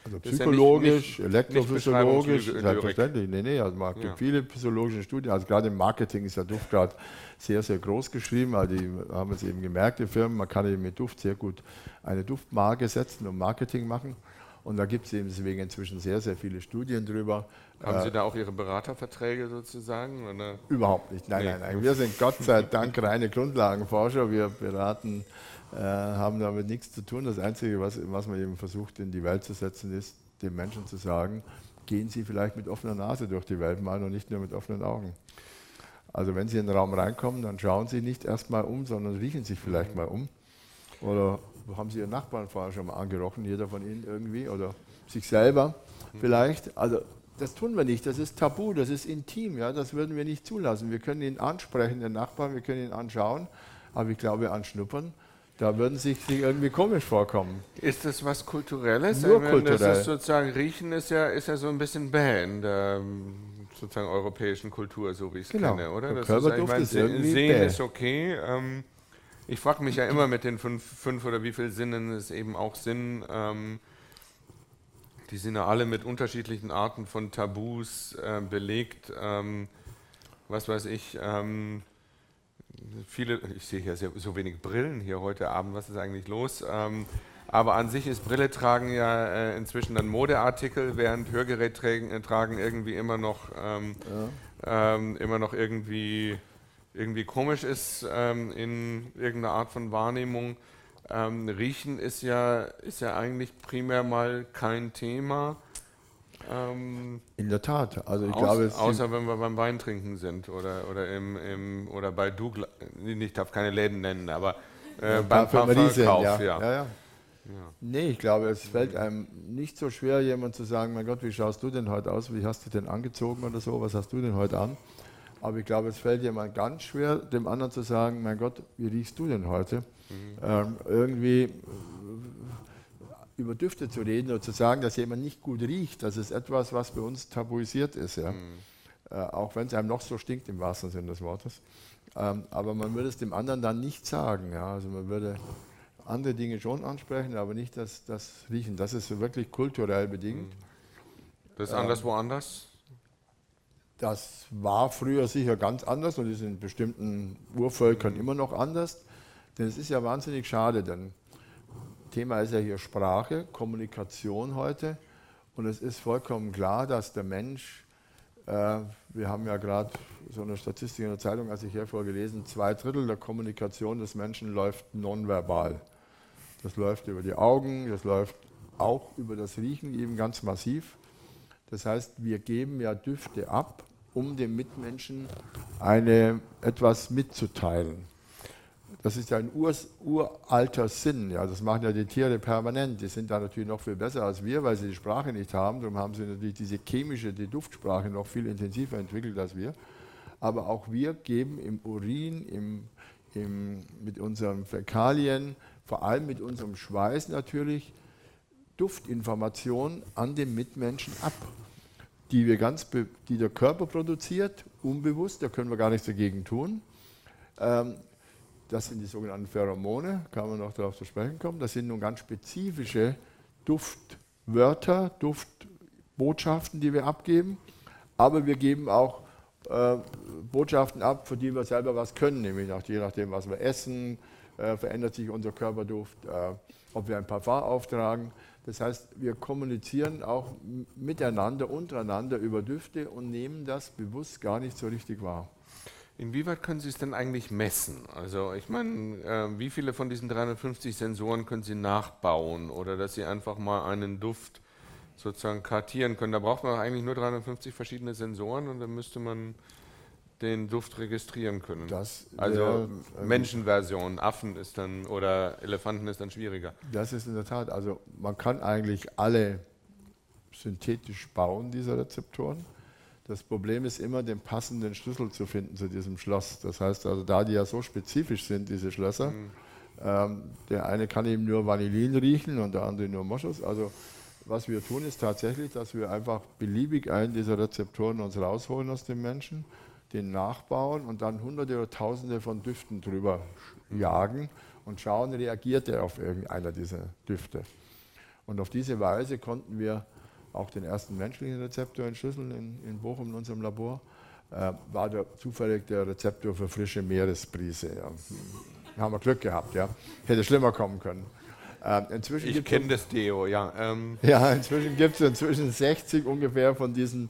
also psychologisch, ja nicht, nicht, elektrophysiologisch, nicht selbstverständlich. Nee, nee, also man gibt ja. viele psychologische Studien. Also gerade im Marketing ist der Duft gerade sehr, sehr groß geschrieben. Also die haben es eben gemerkt, die Firmen, man kann eben mit Duft sehr gut eine Duftmarke setzen und Marketing machen. Und da gibt es eben deswegen inzwischen sehr, sehr viele Studien drüber. Haben Sie da auch Ihre Beraterverträge sozusagen? Oder? Überhaupt nicht. Nein, nee. nein, nein. Wir sind Gott sei Dank reine Grundlagenforscher. Wir beraten äh, haben damit nichts zu tun. Das Einzige, was, was man eben versucht in die Welt zu setzen, ist, den Menschen zu sagen, gehen Sie vielleicht mit offener Nase durch die Welt mal und nicht nur mit offenen Augen. Also wenn Sie in den Raum reinkommen, dann schauen Sie nicht erst mal um, sondern riechen sich vielleicht mal um. Oder haben Sie Ihren Nachbarn vorher schon mal angerochen, jeder von Ihnen irgendwie, oder sich selber vielleicht. Also das tun wir nicht, das ist tabu, das ist intim, ja, das würden wir nicht zulassen. Wir können ihn ansprechen, den Nachbarn, wir können ihn anschauen, aber ich glaube, anschnuppern da würden sie sich irgendwie komisch vorkommen. Ist das was Kulturelles? Nur meine, kulturell. Das ist sozusagen, Riechen ist ja, ist ja so ein bisschen bäh in der sozusagen europäischen Kultur, so wie ich es genau. kenne, oder? Das Körperduft ist, ist irgendwie Sehen bäh. ist okay. Ähm, ich frage mich ja immer mit den fünf, fünf oder wie viel Sinnen es eben auch sind. Ähm, die sind ja alle mit unterschiedlichen Arten von Tabus äh, belegt. Ähm, was weiß ich, ähm, viele, ich sehe hier sehr, so wenig Brillen hier heute Abend, was ist eigentlich los? Ähm, aber an sich ist Brille tragen ja äh, inzwischen ein Modeartikel, während Hörgerät tragen, äh, tragen irgendwie immer noch, ähm, ja. ähm, immer noch irgendwie, irgendwie komisch ist ähm, in irgendeiner Art von Wahrnehmung. Ähm, Riechen ist ja, ist ja eigentlich primär mal kein Thema. Ähm, In der Tat. Also ich außer, glaube, außer wenn wir beim Weintrinken sind oder, oder, im, im, oder bei Douglas, ich darf keine Läden nennen, aber äh, ja, beim Parfumkauf. Ja. Ja. Ja, ja. Nee, ich glaube, es fällt einem nicht so schwer, jemand zu sagen, mein Gott, wie schaust du denn heute aus? Wie hast du denn angezogen oder so? Was hast du denn heute an? Aber ich glaube, es fällt jemand ganz schwer, dem anderen zu sagen, mein Gott, wie riechst du denn heute? Mhm. Ähm, irgendwie über Düfte zu reden oder zu sagen, dass jemand nicht gut riecht, das ist etwas, was bei uns tabuisiert ist. Ja? Mhm. Äh, auch wenn es einem noch so stinkt im wahrsten Sinne des Wortes. Ähm, aber man würde es dem anderen dann nicht sagen. Ja? Also man würde andere Dinge schon ansprechen, aber nicht das, das Riechen. Das ist wirklich kulturell bedingt. Mhm. Das ist anders ähm, woanders? Das war früher sicher ganz anders und ist in bestimmten Urvölkern mhm. immer noch anders. Denn es ist ja wahnsinnig schade, denn Thema ist ja hier Sprache, Kommunikation heute. Und es ist vollkommen klar, dass der Mensch, äh, wir haben ja gerade so eine Statistik in der Zeitung, als ich hier vorgelesen, zwei Drittel der Kommunikation des Menschen läuft nonverbal. Das läuft über die Augen, das läuft auch über das Riechen eben ganz massiv. Das heißt, wir geben ja Düfte ab, um dem Mitmenschen eine, etwas mitzuteilen das ist ja ein ur, uralter Sinn. Ja, das machen ja die Tiere permanent. Die sind da natürlich noch viel besser als wir, weil sie die Sprache nicht haben. Darum haben sie natürlich diese chemische, die Duftsprache noch viel intensiver entwickelt als wir. Aber auch wir geben im Urin, im, im, mit unseren Fäkalien, vor allem mit unserem Schweiß natürlich, Duftinformationen an den Mitmenschen ab, die, wir ganz die der Körper produziert, unbewusst, da können wir gar nichts dagegen tun. Ähm, das sind die sogenannten Pheromone, kann man noch darauf zu sprechen kommen. Das sind nun ganz spezifische Duftwörter, Duftbotschaften, die wir abgeben. Aber wir geben auch äh, Botschaften ab, für die wir selber was können, nämlich nach, je nachdem, was wir essen, äh, verändert sich unser Körperduft, äh, ob wir ein Parfum auftragen. Das heißt, wir kommunizieren auch miteinander, untereinander über Düfte und nehmen das bewusst gar nicht so richtig wahr. Inwieweit können Sie es denn eigentlich messen? Also ich meine, äh, wie viele von diesen 350 Sensoren können Sie nachbauen oder dass Sie einfach mal einen Duft sozusagen kartieren können? Da braucht man eigentlich nur 350 verschiedene Sensoren und dann müsste man den Duft registrieren können. Das also wär, ähm, Menschenversion, Affen ist dann oder Elefanten ist dann schwieriger. Das ist in der Tat, also man kann eigentlich alle synthetisch bauen, diese Rezeptoren. Das Problem ist immer, den passenden Schlüssel zu finden zu diesem Schloss. Das heißt also, da die ja so spezifisch sind, diese Schlösser, mhm. ähm, der eine kann eben nur Vanillin riechen und der andere nur Moschus. Also was wir tun, ist tatsächlich, dass wir einfach beliebig einen dieser Rezeptoren uns rausholen aus dem Menschen, den nachbauen und dann hunderte oder tausende von Düften drüber jagen und schauen, reagiert er auf irgendeiner dieser Düfte. Und auf diese Weise konnten wir auch den ersten menschlichen Rezeptor entschlüsseln in, in Bochum in unserem Labor, äh, war der, zufällig der Rezeptor für frische Meeresbrise. Ja. Haben wir Glück gehabt, ja. Hätte schlimmer kommen können. Äh, inzwischen ich kenne das Deo, ja. Ähm. Ja, inzwischen gibt es inzwischen 60 ungefähr von diesen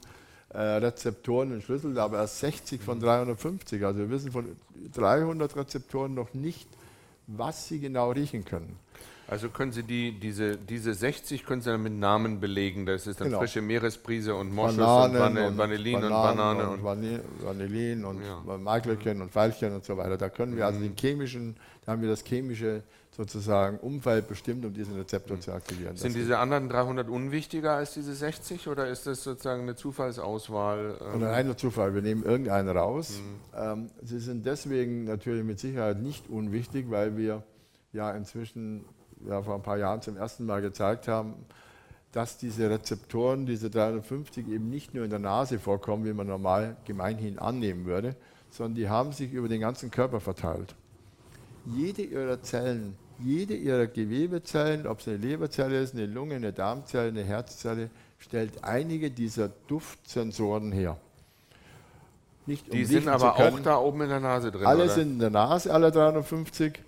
äh, Rezeptoren entschlüsselt, aber erst 60 von 350. Also wir wissen von 300 Rezeptoren noch nicht, was sie genau riechen können. Also können Sie die, diese, diese 60 können Sie dann mit Namen belegen. Das ist dann genau. frische Meeresbrise und Moschus Bananen und, Van Vanillin und, Banane. Und, und Vanillin und ja. Maiklerchen und Veilchen und so weiter. Da können wir also mhm. den chemischen, da haben wir das chemische sozusagen Umfeld bestimmt, um diesen Rezeptor mhm. zu aktivieren. Sind diese anderen 300 unwichtiger als diese 60 oder ist das sozusagen eine Zufallsauswahl? Ähm? Reiner Zufall. Wir nehmen irgendeinen raus. Mhm. Ähm, sie sind deswegen natürlich mit Sicherheit nicht unwichtig, weil wir ja inzwischen ja, vor ein paar Jahren zum ersten Mal gezeigt haben, dass diese Rezeptoren, diese 350 eben nicht nur in der Nase vorkommen, wie man normal gemeinhin annehmen würde, sondern die haben sich über den ganzen Körper verteilt. Jede ihrer Zellen, jede ihrer Gewebezellen, ob es eine Leberzelle ist, eine Lunge, eine Darmzelle, eine Herzzelle, stellt einige dieser Duftsensoren her. Nicht, um die sind aber auch da oben in der Nase drin. Alle oder? sind in der Nase, alle 350.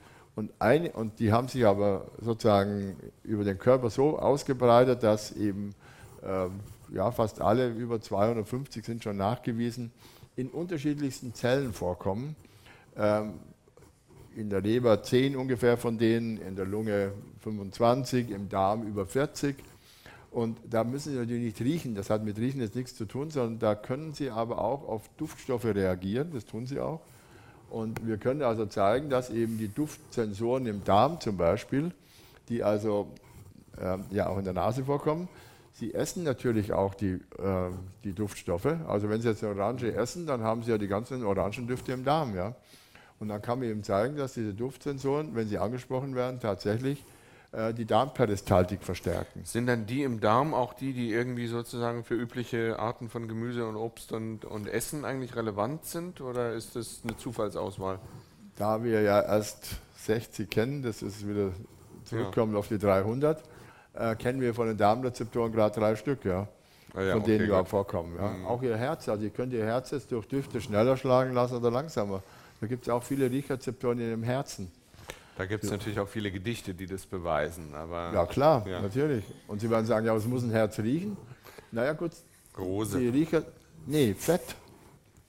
Und, eine, und die haben sich aber sozusagen über den Körper so ausgebreitet, dass eben ähm, ja, fast alle über 250 sind schon nachgewiesen, in unterschiedlichsten Zellen vorkommen. Ähm, in der Leber 10 ungefähr von denen, in der Lunge 25, im Darm über 40. Und da müssen Sie natürlich nicht riechen, das hat mit Riechen jetzt nichts zu tun, sondern da können Sie aber auch auf Duftstoffe reagieren, das tun Sie auch. Und wir können also zeigen, dass eben die Duftsensoren im Darm zum Beispiel, die also äh, ja auch in der Nase vorkommen, sie essen natürlich auch die, äh, die Duftstoffe. Also wenn Sie jetzt eine Orange essen, dann haben Sie ja die ganzen Orangendüfte im Darm. Ja? Und dann kann man eben zeigen, dass diese Duftsensoren, wenn sie angesprochen werden, tatsächlich die Darmperistaltik verstärken. Sind dann die im Darm auch die, die irgendwie sozusagen für übliche Arten von Gemüse und Obst und, und Essen eigentlich relevant sind oder ist das eine Zufallsauswahl? Da wir ja erst 60 kennen, das ist wieder zurückkommen ja. auf die 300, äh, kennen wir von den Darmrezeptoren gerade drei Stück, ja. Ah ja, von denen okay, überhaupt vorkommen. Ja. Mhm. Auch Ihr Herz, also ihr könnt Ihr Herz jetzt durch Düfte schneller schlagen lassen oder langsamer. Da gibt es auch viele Riechrezeptoren in Ihrem Herzen. Da gibt es ja. natürlich auch viele Gedichte, die das beweisen. Aber ja, klar, ja. natürlich. Und Sie werden sagen, ja, es muss ein Herz riechen. Naja, gut. Große. Sie riechen, nee, Fett.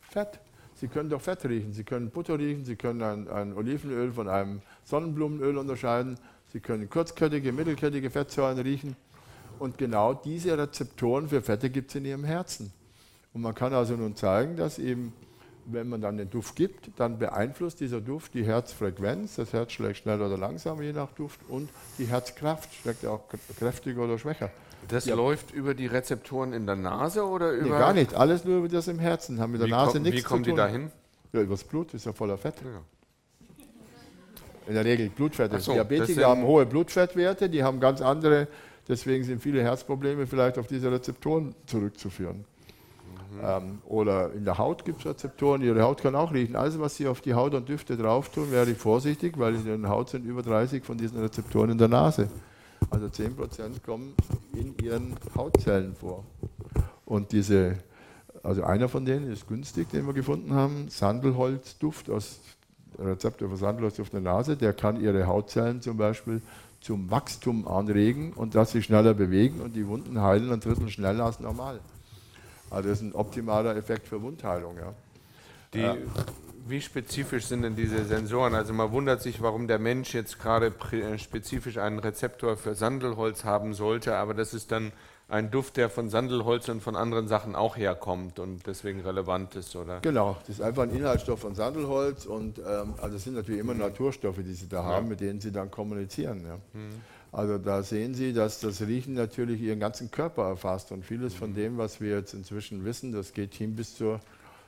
Fett. Sie können doch Fett riechen. Sie können Butter riechen, Sie können ein, ein Olivenöl von einem Sonnenblumenöl unterscheiden. Sie können kurzkettige, mittelkettige Fettsäuren riechen. Und genau diese Rezeptoren für Fette gibt es in Ihrem Herzen. Und man kann also nun zeigen, dass eben wenn man dann den Duft gibt, dann beeinflusst dieser Duft die Herzfrequenz. Das Herz schlägt schneller oder langsamer, je nach Duft. Und die Herzkraft schlägt auch kräftiger oder schwächer. Das ja. läuft über die Rezeptoren in der Nase oder über. Nee, gar nicht. Alles nur über das im Herzen. Haben mit der wie Nase komm, nichts zu tun. Wie kommen die dahin? Ja, übers Blut, ist ja voller Fett. Ja. In der Regel Blutfette. So, Diabetiker haben hohe Blutfettwerte, die haben ganz andere, deswegen sind viele Herzprobleme vielleicht auf diese Rezeptoren zurückzuführen. Ähm, oder in der Haut gibt es Rezeptoren, Ihre Haut kann auch riechen. Alles, was Sie auf die Haut und Düfte drauf tun, wäre ich vorsichtig, weil in der Haut sind über 30 von diesen Rezeptoren in der Nase. Also 10% kommen in Ihren Hautzellen vor. Und diese Also einer von denen ist günstig, den wir gefunden haben, Sandelholzduft aus Rezeptor für Sandelholzduft in der Nase. Der kann ihre Hautzellen zum Beispiel zum Wachstum anregen und dass sie schneller bewegen und die Wunden heilen ein Drittel schneller als normal. Also das ist ein optimaler Effekt für Wundheilung. Ja. Die, ja. Wie spezifisch sind denn diese Sensoren? Also man wundert sich, warum der Mensch jetzt gerade äh, spezifisch einen Rezeptor für Sandelholz haben sollte, aber das ist dann ein Duft, der von Sandelholz und von anderen Sachen auch herkommt und deswegen relevant ist, oder? Genau, das ist einfach ein Inhaltsstoff von Sandelholz und ähm, also es sind natürlich immer Naturstoffe, die Sie da haben, mit denen Sie dann kommunizieren. Ja. Mhm. Also da sehen Sie, dass das Riechen natürlich Ihren ganzen Körper erfasst und vieles von mhm. dem, was wir jetzt inzwischen wissen, das geht hin bis zur,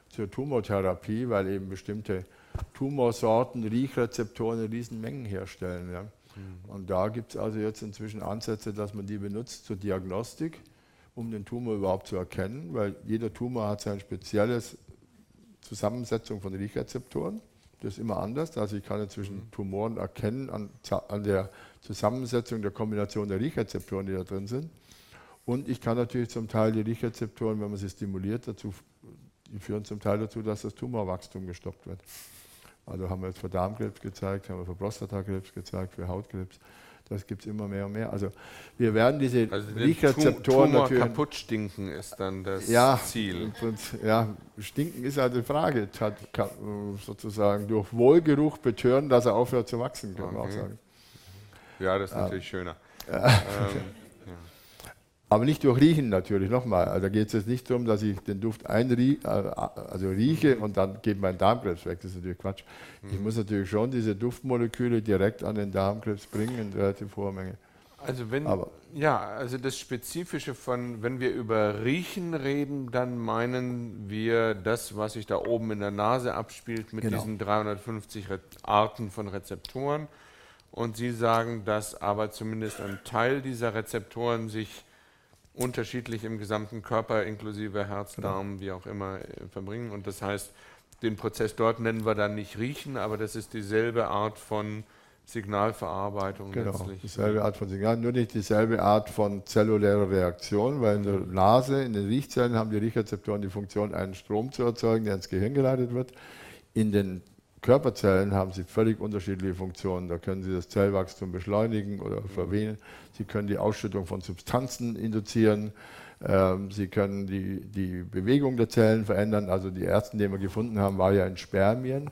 zur Tumortherapie, weil eben bestimmte Tumorsorten Riechrezeptoren in Riesenmengen herstellen. Ja. Mhm. Und da gibt es also jetzt inzwischen Ansätze, dass man die benutzt zur Diagnostik, um den Tumor überhaupt zu erkennen, weil jeder Tumor hat seine spezielle Zusammensetzung von Riechrezeptoren. Das ist immer anders. Also ich kann inzwischen mhm. Tumoren erkennen an, an der Zusammensetzung der Kombination der Riechrezeptoren, die da drin sind. Und ich kann natürlich zum Teil die Riechrezeptoren, wenn man sie stimuliert, dazu, die führen zum Teil dazu, dass das Tumorwachstum gestoppt wird. Also haben wir jetzt für Darmkrebs gezeigt, haben wir für Prostatakrebs gezeigt, für Hautkrebs. Das gibt es immer mehr und mehr. Also wir werden diese also Riechrezeptoren Tumor natürlich kaputt stinken ist dann das ja, Ziel. Ja, stinken ist halt die Frage. Hat, sozusagen durch Wohlgeruch betören, dass er aufhört zu wachsen, kann okay. man auch sagen. Ja, das ist natürlich schöner. ähm, aber nicht durch Riechen natürlich, nochmal. Also da geht es jetzt nicht darum, dass ich den Duft einrie äh, also rieche und dann geht mein Darmkrebs weg. Das ist natürlich Quatsch. Mhm. Ich muss natürlich schon diese Duftmoleküle direkt an den Darmkrebs bringen in relativ hoher Menge. Also wenn, Aber, ja, also das Spezifische von, wenn wir über Riechen reden, dann meinen wir das, was sich da oben in der Nase abspielt mit genau. diesen 350 Arten von Rezeptoren. Und Sie sagen, dass aber zumindest ein Teil dieser Rezeptoren sich unterschiedlich im gesamten Körper, inklusive Herz, genau. Darm, wie auch immer, äh, verbringen. Und das heißt, den Prozess dort nennen wir dann nicht riechen, aber das ist dieselbe Art von Signalverarbeitung genau, letztlich. dieselbe Art von Signal, nur nicht dieselbe Art von zellulärer Reaktion, weil in der Nase, in den Riechzellen haben die Riechrezeptoren die Funktion, einen Strom zu erzeugen, der ins Gehirn geleitet wird. In den Körperzellen haben sie völlig unterschiedliche Funktionen. Da können sie das Zellwachstum beschleunigen oder verwehen. Sie können die Ausschüttung von Substanzen induzieren. Ähm, sie können die, die Bewegung der Zellen verändern. Also die ersten, die wir gefunden haben, waren ja in Spermien.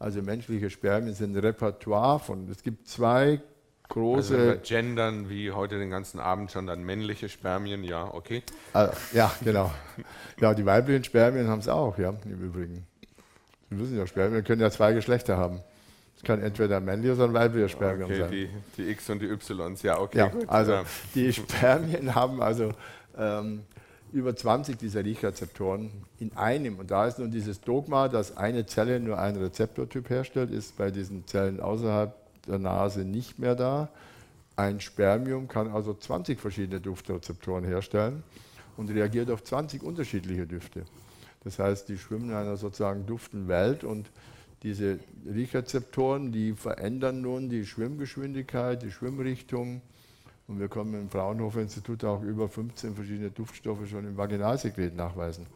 Also menschliche Spermien sind ein Repertoire von, es gibt zwei große. Also gendern wie heute den ganzen Abend schon dann männliche Spermien, ja, okay. Also, ja, genau. Ja, die weiblichen Spermien haben es auch, ja, im Übrigen. Sie müssen ja Spermien können ja zwei Geschlechter haben. Es kann entweder ein männliches oder weibliches Spermium okay, sein. Die, die X und die Ys, ja, okay. Ja, gut. Also ja. die Spermien haben also ähm, über 20 dieser Riechrezeptoren in einem. Und da ist nun dieses Dogma, dass eine Zelle nur einen Rezeptortyp herstellt, ist bei diesen Zellen außerhalb der Nase nicht mehr da. Ein Spermium kann also 20 verschiedene Duftrezeptoren herstellen und reagiert auf 20 unterschiedliche Düfte. Das heißt, die schwimmen in einer sozusagen duften Welt und diese Riechrezeptoren, die verändern nun die Schwimmgeschwindigkeit, die Schwimmrichtung. Und wir können im Fraunhofer Institut auch über 15 verschiedene Duftstoffe schon im Vaginalsekret nachweisen.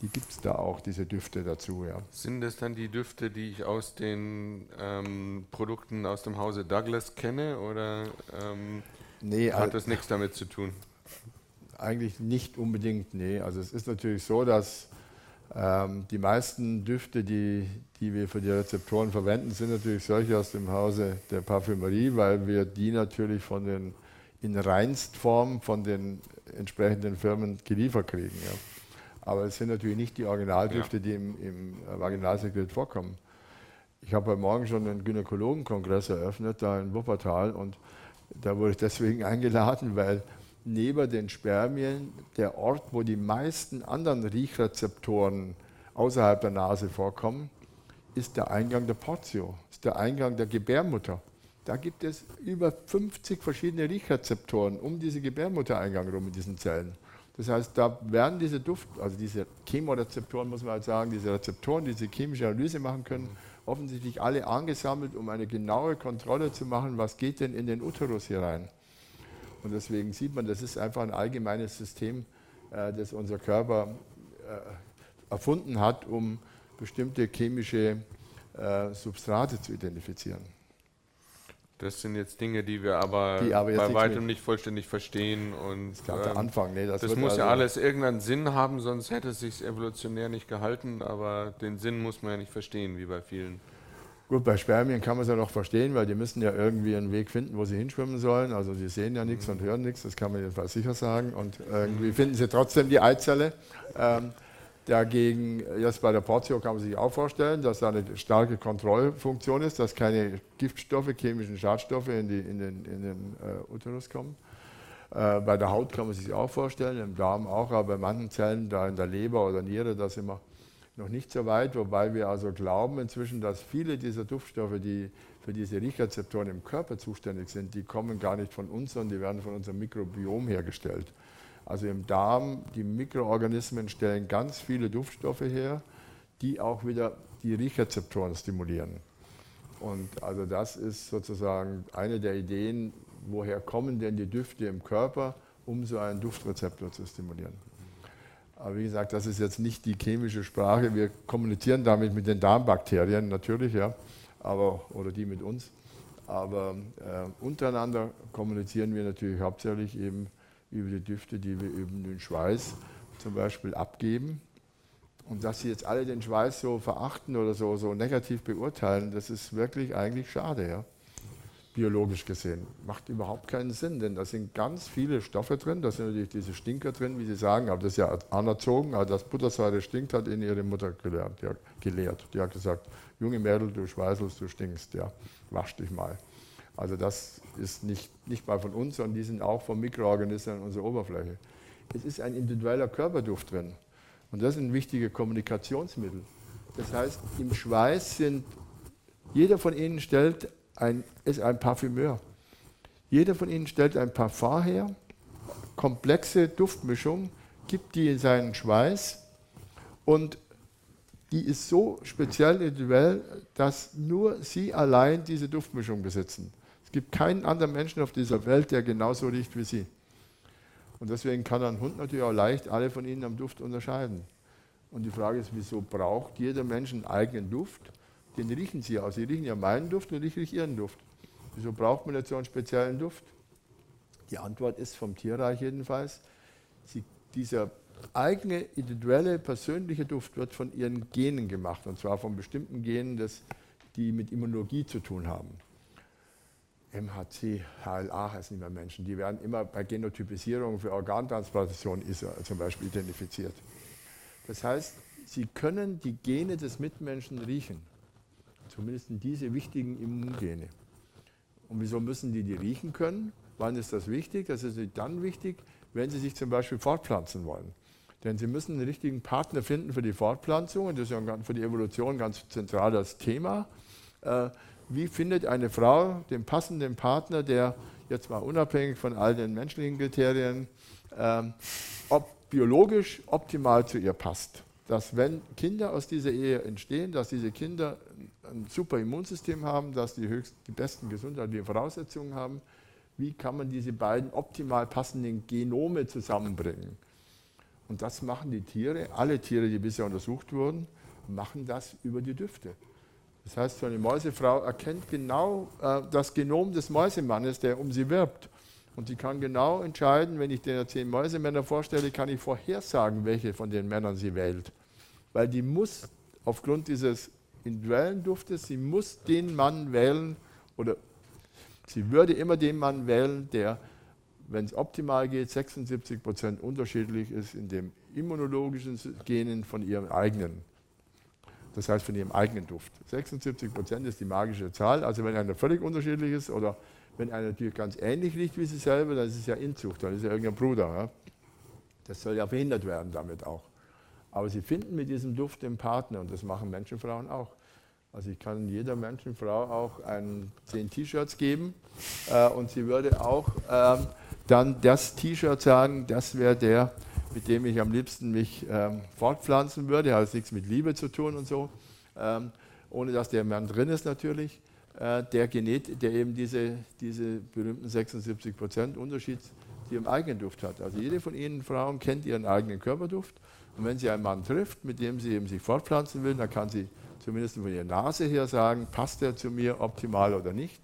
Die gibt es da auch, diese Düfte dazu. Ja. Sind das dann die Düfte, die ich aus den ähm, Produkten aus dem Hause Douglas kenne? Oder ähm, nee, hat das nichts damit zu tun? Eigentlich nicht unbedingt, nee. Also es ist natürlich so, dass die meisten Düfte, die, die wir für die Rezeptoren verwenden, sind natürlich solche aus dem Hause der Parfümerie, weil wir die natürlich von den, in Reinstform von den entsprechenden Firmen geliefert kriegen. Ja. Aber es sind natürlich nicht die Originaldüfte, ja. die im, im Vaginalsekret vorkommen. Ich habe heute Morgen schon einen Gynäkologenkongress eröffnet, da in Wuppertal, und da wurde ich deswegen eingeladen, weil neben den Spermien der Ort, wo die meisten anderen Riechrezeptoren außerhalb der Nase vorkommen, ist der Eingang der Portio, ist der Eingang der Gebärmutter. Da gibt es über 50 verschiedene Riechrezeptoren um diese Gebärmuttereingang rum in diesen Zellen. Das heißt, da werden diese Duft, also diese Chemorezeptoren, muss man halt sagen, diese Rezeptoren, die diese chemische Analyse machen können, offensichtlich alle angesammelt, um eine genaue Kontrolle zu machen, was geht denn in den Uterus hier rein. Und deswegen sieht man, das ist einfach ein allgemeines System, äh, das unser Körper erfunden hat, um bestimmte chemische äh, Substrate zu identifizieren. Das sind jetzt Dinge, die wir aber, die aber bei weitem nicht vollständig verstehen. Und, das ist der ähm, Anfang. Nee, das, das muss also ja alles irgendeinen Sinn haben, sonst hätte es sich evolutionär nicht gehalten. Aber den Sinn muss man ja nicht verstehen, wie bei vielen. Gut, bei Spermien kann man es ja noch verstehen, weil die müssen ja irgendwie einen Weg finden, wo sie hinschwimmen sollen. Also sie sehen ja nichts und hören nichts, das kann man jedenfalls sicher sagen. Und irgendwie finden sie trotzdem die Eizelle. Ähm, Dagegen, jetzt bei der Portio kann man sich auch vorstellen, dass da eine starke Kontrollfunktion ist, dass keine Giftstoffe, chemischen Schadstoffe in, die, in den, in den äh, Uterus kommen. Äh, bei der Haut kann man sich auch vorstellen, im Darm auch, aber bei manchen Zellen, da in der Leber oder Niere, da sind wir noch nicht so weit, wobei wir also glauben inzwischen, dass viele dieser Duftstoffe, die für diese Riechrezeptoren im Körper zuständig sind, die kommen gar nicht von uns, sondern die werden von unserem Mikrobiom hergestellt. Also im Darm, die Mikroorganismen stellen ganz viele Duftstoffe her, die auch wieder die Riechrezeptoren stimulieren. Und also das ist sozusagen eine der Ideen, woher kommen denn die Düfte im Körper, um so einen Duftrezeptor zu stimulieren. Aber wie gesagt, das ist jetzt nicht die chemische Sprache. Wir kommunizieren damit mit den Darmbakterien natürlich, ja, aber, oder die mit uns. Aber äh, untereinander kommunizieren wir natürlich hauptsächlich eben über die Düfte, die wir über den Schweiß zum Beispiel abgeben. Und dass sie jetzt alle den Schweiß so verachten oder so, so negativ beurteilen, das ist wirklich eigentlich schade, ja? Biologisch gesehen. Macht überhaupt keinen Sinn, denn da sind ganz viele Stoffe drin, da sind natürlich diese Stinker drin, wie Sie sagen, aber das ist ja anerzogen, also dass Buttersäure stinkt, hat Ihnen Ihre Mutter gelehrt. Die hat, gelehrt. Die hat gesagt, junge Mädel, du schweißelst, du stinkst, ja, wasch dich mal. Also das ist nicht, nicht mal von uns, sondern die sind auch von Mikroorganismen an unserer Oberfläche. Es ist ein individueller Körperduft drin. Und das ist ein wichtiges Kommunikationsmittel. Das heißt, im Schweiß sind, jeder von Ihnen stellt ein, ist ein Parfümeur. Jeder von Ihnen stellt ein Parfum her, komplexe Duftmischung, gibt die in seinen Schweiß und die ist so speziell individuell, dass nur Sie allein diese Duftmischung besitzen. Es gibt keinen anderen Menschen auf dieser Welt, der genauso riecht wie Sie. Und deswegen kann ein Hund natürlich auch leicht alle von Ihnen am Duft unterscheiden. Und die Frage ist, wieso braucht jeder Mensch einen eigenen Duft? Den riechen Sie auch. Sie riechen ja meinen Duft und ich rieche Ihren Duft. Wieso braucht man jetzt so einen speziellen Duft? Die Antwort ist vom Tierreich jedenfalls, Sie, dieser eigene, individuelle, persönliche Duft wird von ihren Genen gemacht. Und zwar von bestimmten Genen, das, die mit Immunologie zu tun haben. MHC, HLA heißen bei Menschen. Die werden immer bei Genotypisierung für Organtransplantation zum Beispiel identifiziert. Das heißt, sie können die Gene des Mitmenschen riechen. Zumindest diese wichtigen Immungene. Und wieso müssen die die riechen können? Wann ist das wichtig? Das ist dann wichtig, wenn sie sich zum Beispiel fortpflanzen wollen. Denn sie müssen einen richtigen Partner finden für die Fortpflanzung. Und das ist ja für die Evolution ein ganz zentrales Thema. Äh, wie findet eine Frau den passenden Partner, der jetzt mal unabhängig von all den menschlichen Kriterien, ähm, ob biologisch optimal zu ihr passt. Dass wenn Kinder aus dieser Ehe entstehen, dass diese Kinder ein super Immunsystem haben, dass die, höchst, die besten gesundheitlichen Voraussetzungen haben, wie kann man diese beiden optimal passenden Genome zusammenbringen? Und das machen die Tiere, alle Tiere, die bisher untersucht wurden, machen das über die Düfte. Das heißt, so eine Mäusefrau erkennt genau äh, das Genom des Mäusemannes, der um sie wirbt. Und sie kann genau entscheiden, wenn ich dir zehn Mäusemänner vorstelle, kann ich vorhersagen, welche von den Männern sie wählt. Weil die muss aufgrund dieses individuellen Duftes, sie muss den Mann wählen oder sie würde immer den Mann wählen, der, wenn es optimal geht, 76 Prozent unterschiedlich ist in dem immunologischen Genen von ihrem eigenen das heißt von ihrem eigenen Duft. 76 Prozent ist die magische Zahl. Also wenn einer völlig unterschiedlich ist oder wenn einer natürlich ganz ähnlich riecht wie sie selber, dann ist es ja Inzucht, dann ist er irgendein Bruder. Ja? Das soll ja verhindert werden damit auch. Aber sie finden mit diesem Duft den Partner und das machen Menschenfrauen auch. Also ich kann jeder Menschenfrau auch ein, zehn T-Shirts geben äh, und sie würde auch ähm, dann das T-Shirt sagen, das wäre der, mit dem ich am liebsten mich ähm, fortpflanzen würde. Hat nichts mit Liebe zu tun und so. Ähm, ohne dass der Mann drin ist natürlich. Äh, der Genet, der eben diese, diese berühmten 76 Prozent Unterschied zu ihrem eigenen Duft hat. Also jede von Ihnen Frauen kennt ihren eigenen Körperduft Und wenn sie einen Mann trifft, mit dem sie eben sich fortpflanzen will, dann kann sie zumindest von ihrer Nase her sagen, passt er zu mir optimal oder nicht.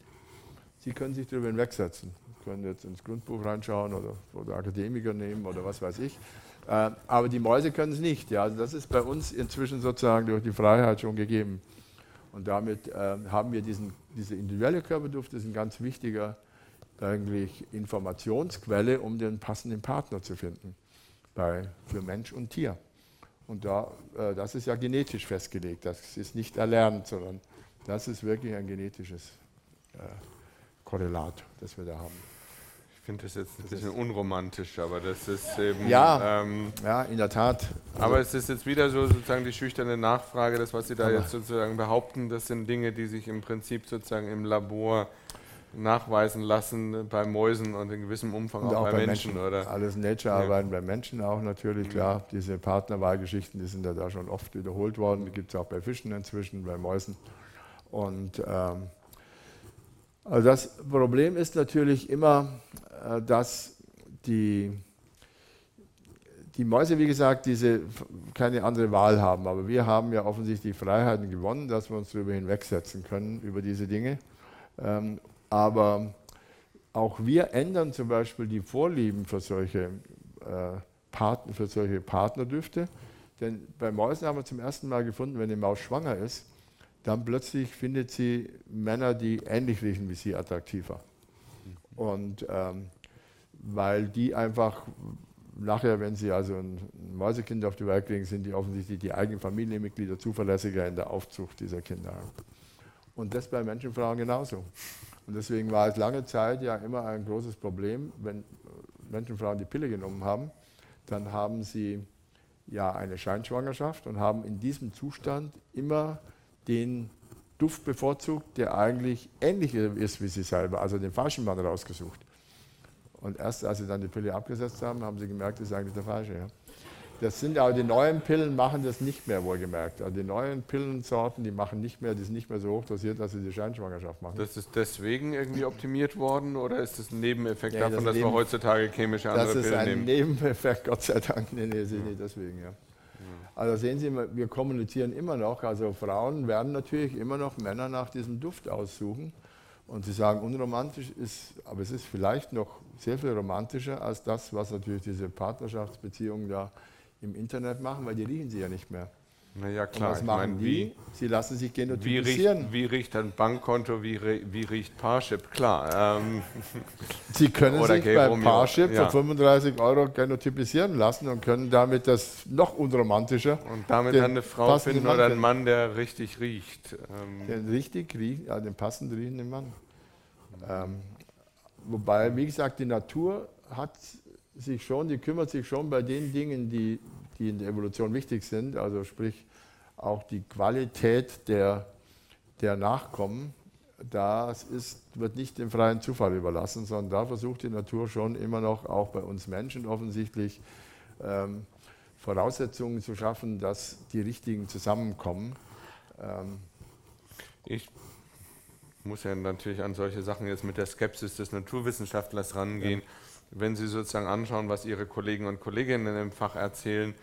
Sie können sich darüber hinwegsetzen. Sie können jetzt ins Grundbuch reinschauen oder, oder Akademiker nehmen oder was weiß ich. Äh, aber die Mäuse können es nicht. Ja. Also das ist bei uns inzwischen sozusagen durch die Freiheit schon gegeben. Und damit äh, haben wir diesen, diese individuelle Körperduft, das ist ein ganz wichtiger eigentlich Informationsquelle, um den passenden Partner zu finden bei, für Mensch und Tier. Und da, äh, das ist ja genetisch festgelegt, das ist nicht erlernt, sondern das ist wirklich ein genetisches äh, Korrelat, das wir da haben. Ich finde das jetzt ein bisschen unromantisch, aber das ist eben. Ja, ähm, ja in der Tat. Aber es ist jetzt wieder so sozusagen die schüchterne Nachfrage, das, was Sie da jetzt sozusagen behaupten, das sind Dinge, die sich im Prinzip sozusagen im Labor nachweisen lassen bei Mäusen und in gewissem Umfang auch, auch, bei, bei Menschen, Menschen, oder? Alles Nature-Arbeiten ja. bei Menschen auch natürlich, klar. Diese Partnerwahlgeschichten, die sind ja da schon oft wiederholt worden. Die gibt es auch bei Fischen inzwischen, bei Mäusen. Und ähm, also das Problem ist natürlich immer, äh, dass die, die Mäuse, wie gesagt, diese keine andere Wahl haben. Aber wir haben ja offensichtlich Freiheiten gewonnen, dass wir uns darüber hinwegsetzen können, über diese Dinge. Ähm, aber auch wir ändern zum Beispiel die Vorlieben für solche, äh, Partner, für solche Partnerdüfte. Denn bei Mäusen haben wir zum ersten Mal gefunden, wenn eine Maus schwanger ist, dann plötzlich findet sie Männer, die ähnlich riechen wie sie, attraktiver. Und ähm, weil die einfach nachher, wenn sie also ein Mäusekind auf die Welt kriegen, sind die offensichtlich die eigenen Familienmitglieder zuverlässiger in der Aufzucht dieser Kinder. Und das bei Menschenfrauen genauso. Und deswegen war es lange Zeit ja immer ein großes Problem, wenn Menschenfrauen die Pille genommen haben, dann haben sie ja eine Scheinschwangerschaft und haben in diesem Zustand immer den Duft bevorzugt, der eigentlich ähnlich ist wie sie selber, also den falschen Mann rausgesucht. Und erst als sie dann die Pille abgesetzt haben, haben sie gemerkt, das ist eigentlich der falsche. Ja. Das sind aber die neuen Pillen machen das nicht mehr, wohlgemerkt. Also die neuen Pillensorten, die machen nicht mehr, die sind nicht mehr so hoch dosiert, dass sie die Scheinschwangerschaft machen. Das ist deswegen irgendwie optimiert worden oder ist das ein Nebeneffekt ja, davon, das dass wir heutzutage chemische andere Pillen nehmen? Das ist ein Nebeneffekt, Gott sei Dank. Nee, nee, nee, deswegen, ja. Also sehen Sie, wir kommunizieren immer noch. Also Frauen werden natürlich immer noch Männer nach diesem Duft aussuchen. Und Sie sagen, unromantisch ist, aber es ist vielleicht noch sehr viel romantischer als das, was natürlich diese Partnerschaftsbeziehungen da im Internet machen, weil die riechen sie ja nicht mehr. Naja, klar. Und was machen meine, die? Wie, sie lassen sich genotypisieren. Wie riecht, wie riecht ein Bankkonto, wie, wie riecht Parship? Klar. Ähm. Sie können Oder sich bei Parship ja. für 35 Euro genotypisieren lassen und können damit das noch unromantischer. Und damit eine Frau finden oder einen Mann, der richtig riecht. Ähm. Den richtig riecht, ja, den passend riechenden Mann. Ähm, wobei, wie gesagt, die Natur hat sich schon, die kümmert sich schon bei den Dingen, die, die in der Evolution wichtig sind, also sprich auch die Qualität der, der Nachkommen, das ist, wird nicht dem freien Zufall überlassen, sondern da versucht die Natur schon immer noch, auch bei uns Menschen offensichtlich, ähm, Voraussetzungen zu schaffen, dass die richtigen zusammenkommen. Ähm ich muss ja natürlich an solche Sachen jetzt mit der Skepsis des Naturwissenschaftlers rangehen. Ja wenn Sie sozusagen anschauen, was Ihre Kollegen und Kolleginnen im Fach erzählen,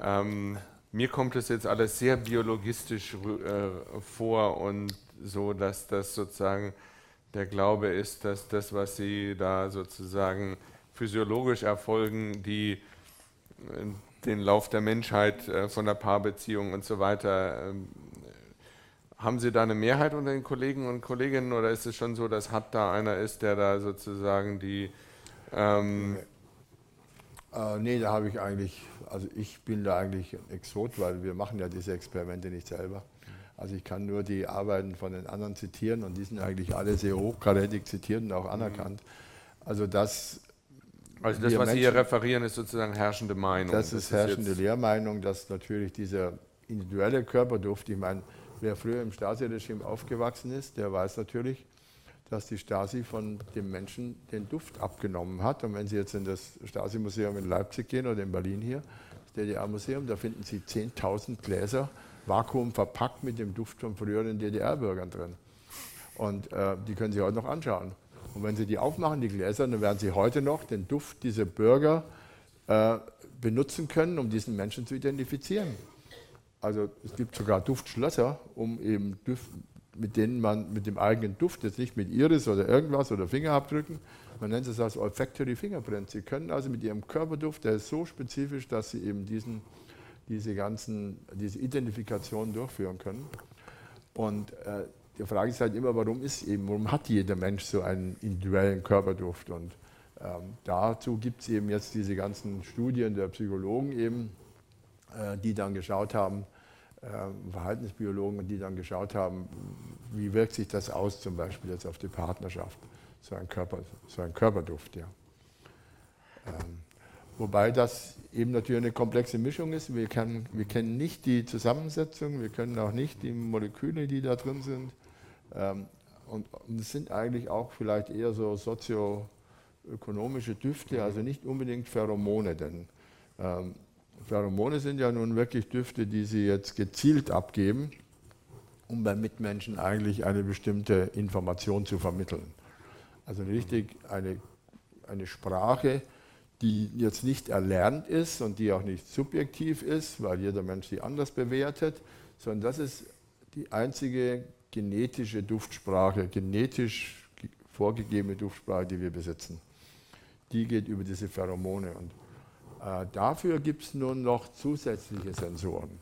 ähm, mir kommt es jetzt alles sehr biologistisch äh, vor und so, dass das sozusagen der Glaube ist, dass das, was Sie da sozusagen physiologisch erfolgen, die äh, den Lauf der Menschheit äh, von der Paarbeziehung und so weiter, ähm, haben Sie da eine Mehrheit unter den Kollegen und Kolleginnen oder ist es schon so, dass Hat da einer ist, der da sozusagen die ähm, äh, nee, da habe ich eigentlich, also ich bin da eigentlich ein Exot, weil wir machen ja diese Experimente nicht selber. Also ich kann nur die Arbeiten von den anderen zitieren und die sind eigentlich alle sehr hochkarätig zitiert und auch anerkannt. Also das also das, was Menschen, Sie hier referieren, ist sozusagen herrschende Meinung. Das, das ist herrschende Lehrmeinung, dass natürlich dieser individuelle Körperduft, ich meine, wer früher im Stasi-Regime aufgewachsen ist, der weiß natürlich, dass die Stasi von dem Menschen den Duft abgenommen hat. Und wenn Sie jetzt in das Stasi-Museum in Leipzig gehen oder in Berlin hier, das DDR-Museum, da finden Sie 10.000 Gläser vakuum verpackt mit dem Duft von früheren DDR-Bürgern drin. Und äh, die können Sie heute noch anschauen. Und wenn Sie die aufmachen, die Gläser, dann werden Sie heute noch den Duft dieser Bürger äh, benutzen können, um diesen Menschen zu identifizieren. Also es gibt sogar Duftschlösser, um eben Duft, mit denen man mit dem eigenen Duft, jetzt nicht mit Iris oder irgendwas oder Fingerabdrücken, man nennt es als Olfactory Fingerprint. Sie können also mit ihrem Körperduft, der ist so spezifisch, dass sie eben diesen, diese ganzen, diese Identifikation durchführen können. Und äh, die Frage ist halt immer, warum ist eben, warum hat jeder Mensch so einen individuellen Körperduft? Und ähm, dazu gibt es eben jetzt diese ganzen Studien der Psychologen eben, äh, die dann geschaut haben, Verhaltensbiologen, die dann geschaut haben, wie wirkt sich das aus zum Beispiel jetzt auf die Partnerschaft, so ein, Körper, so ein Körperduft. Ja. Ähm, wobei das eben natürlich eine komplexe Mischung ist. Wir, kann, wir kennen nicht die Zusammensetzung, wir können auch nicht die Moleküle, die da drin sind. Ähm, und, und es sind eigentlich auch vielleicht eher so sozioökonomische Düfte, also nicht unbedingt Pheromone, denn ähm, Pheromone sind ja nun wirklich Düfte, die sie jetzt gezielt abgeben, um beim Mitmenschen eigentlich eine bestimmte Information zu vermitteln. Also richtig eine, eine Sprache, die jetzt nicht erlernt ist und die auch nicht subjektiv ist, weil jeder Mensch sie anders bewertet, sondern das ist die einzige genetische Duftsprache, genetisch vorgegebene Duftsprache, die wir besitzen. Die geht über diese Pheromone. Und dafür gibt es nun noch zusätzliche Sensoren.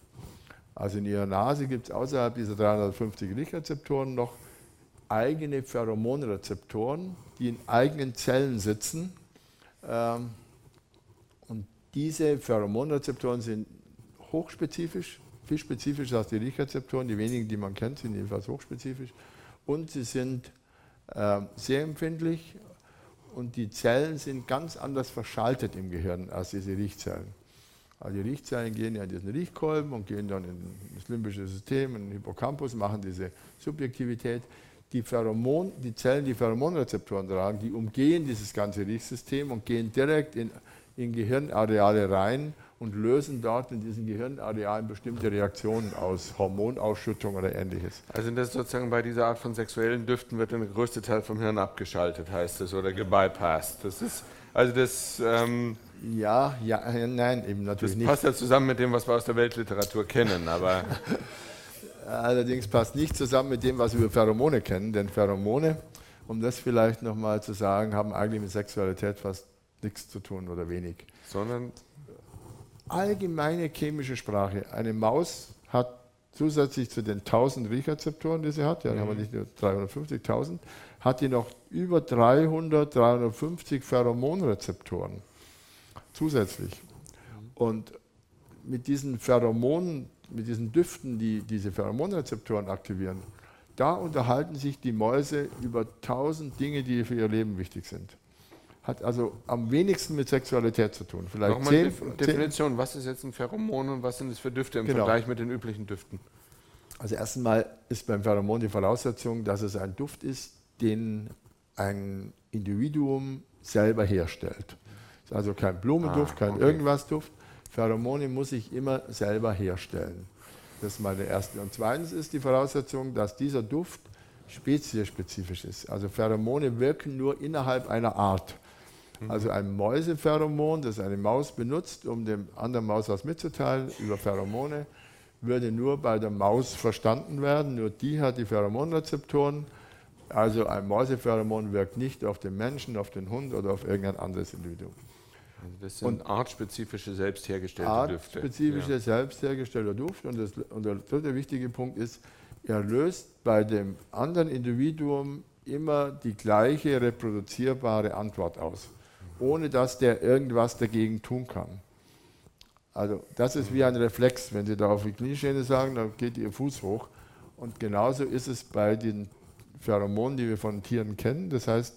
Also in Ihrer Nase gibt es außerhalb dieser 350 Riechrezeptoren noch eigene Pheromonrezeptoren, die in eigenen Zellen sitzen. Ähm, und diese Pheromonrezeptoren sind hochspezifisch, viel spezifischer als die Riechrezeptoren. Die wenigen, die man kennt, sind jedenfalls hochspezifisch. Und sie sind äh, sehr empfindlich und die Zellen sind ganz anders verschaltet im Gehirn als diese Riechzellen. Also die Riechzellen gehen ja in diesen Riechkolben und gehen dann in das limbische System, in den Hippocampus, machen diese Subjektivität. Die, Pheromon, die Zellen, die Pheromonrezeptoren tragen, die umgehen dieses ganze Riechsystem und gehen direkt in, in Gehirnareale rein und lösen dort in diesen Gehirnarealen bestimmte Reaktionen aus, Hormonausschüttung oder ähnliches. Also das sozusagen bei dieser Art von sexuellen Düften wird der größte Teil vom Hirn abgeschaltet, heißt es, oder gebypassed. Das ist, also das... Ähm, ja, ja, nein, eben natürlich nicht. Das passt ja zusammen mit dem, was wir aus der Weltliteratur kennen, aber... Allerdings passt nicht zusammen mit dem, was wir über Pheromone kennen, denn Pheromone, um das vielleicht nochmal zu sagen, haben eigentlich mit Sexualität fast nichts zu tun oder wenig. Sondern allgemeine chemische Sprache. Eine Maus hat zusätzlich zu den 1000 Riechrezeptoren, die sie hat, ja, mhm. haben wir nicht nur 350.000, hat die noch über 300, 350 Pheromonrezeptoren zusätzlich. Und mit diesen Pheromonen, mit diesen Düften, die diese Pheromonrezeptoren aktivieren, da unterhalten sich die Mäuse über 1000 Dinge, die für ihr Leben wichtig sind hat also am wenigsten mit Sexualität zu tun. Vielleicht Nochmal zehn, Definition, zehn. was ist jetzt ein Pheromon und was sind es für Düfte im genau. Vergleich mit den üblichen Düften? Also erstmal ist beim Pheromon die Voraussetzung, dass es ein Duft ist, den ein Individuum selber herstellt. Ist also kein Blumenduft, ah, kein okay. irgendwas Duft. Pheromone muss ich immer selber herstellen. Das ist mal der erste. Und zweitens ist die Voraussetzung, dass dieser Duft speziespezifisch ist. Also Pheromone wirken nur innerhalb einer Art. Mhm. Also ein Mäusepheromon, das eine Maus benutzt, um dem anderen Maus was mitzuteilen über Pheromone, würde nur bei der Maus verstanden werden. Nur die hat die Pheromonrezeptoren. Also ein Mäusepheromon wirkt nicht auf den Menschen, auf den Hund oder auf irgendein anderes Individuum. Also das sind und artspezifische, selbst hergestellte Düfte. Artspezifische, ja. selbst hergestellter Duft. Und, das, und der dritte wichtige Punkt ist, er löst bei dem anderen Individuum immer die gleiche reproduzierbare Antwort aus ohne dass der irgendwas dagegen tun kann. Also das ist wie ein Reflex. Wenn Sie da auf die Knieschiene sagen, dann geht Ihr Fuß hoch. Und genauso ist es bei den Pheromonen, die wir von Tieren kennen. Das heißt,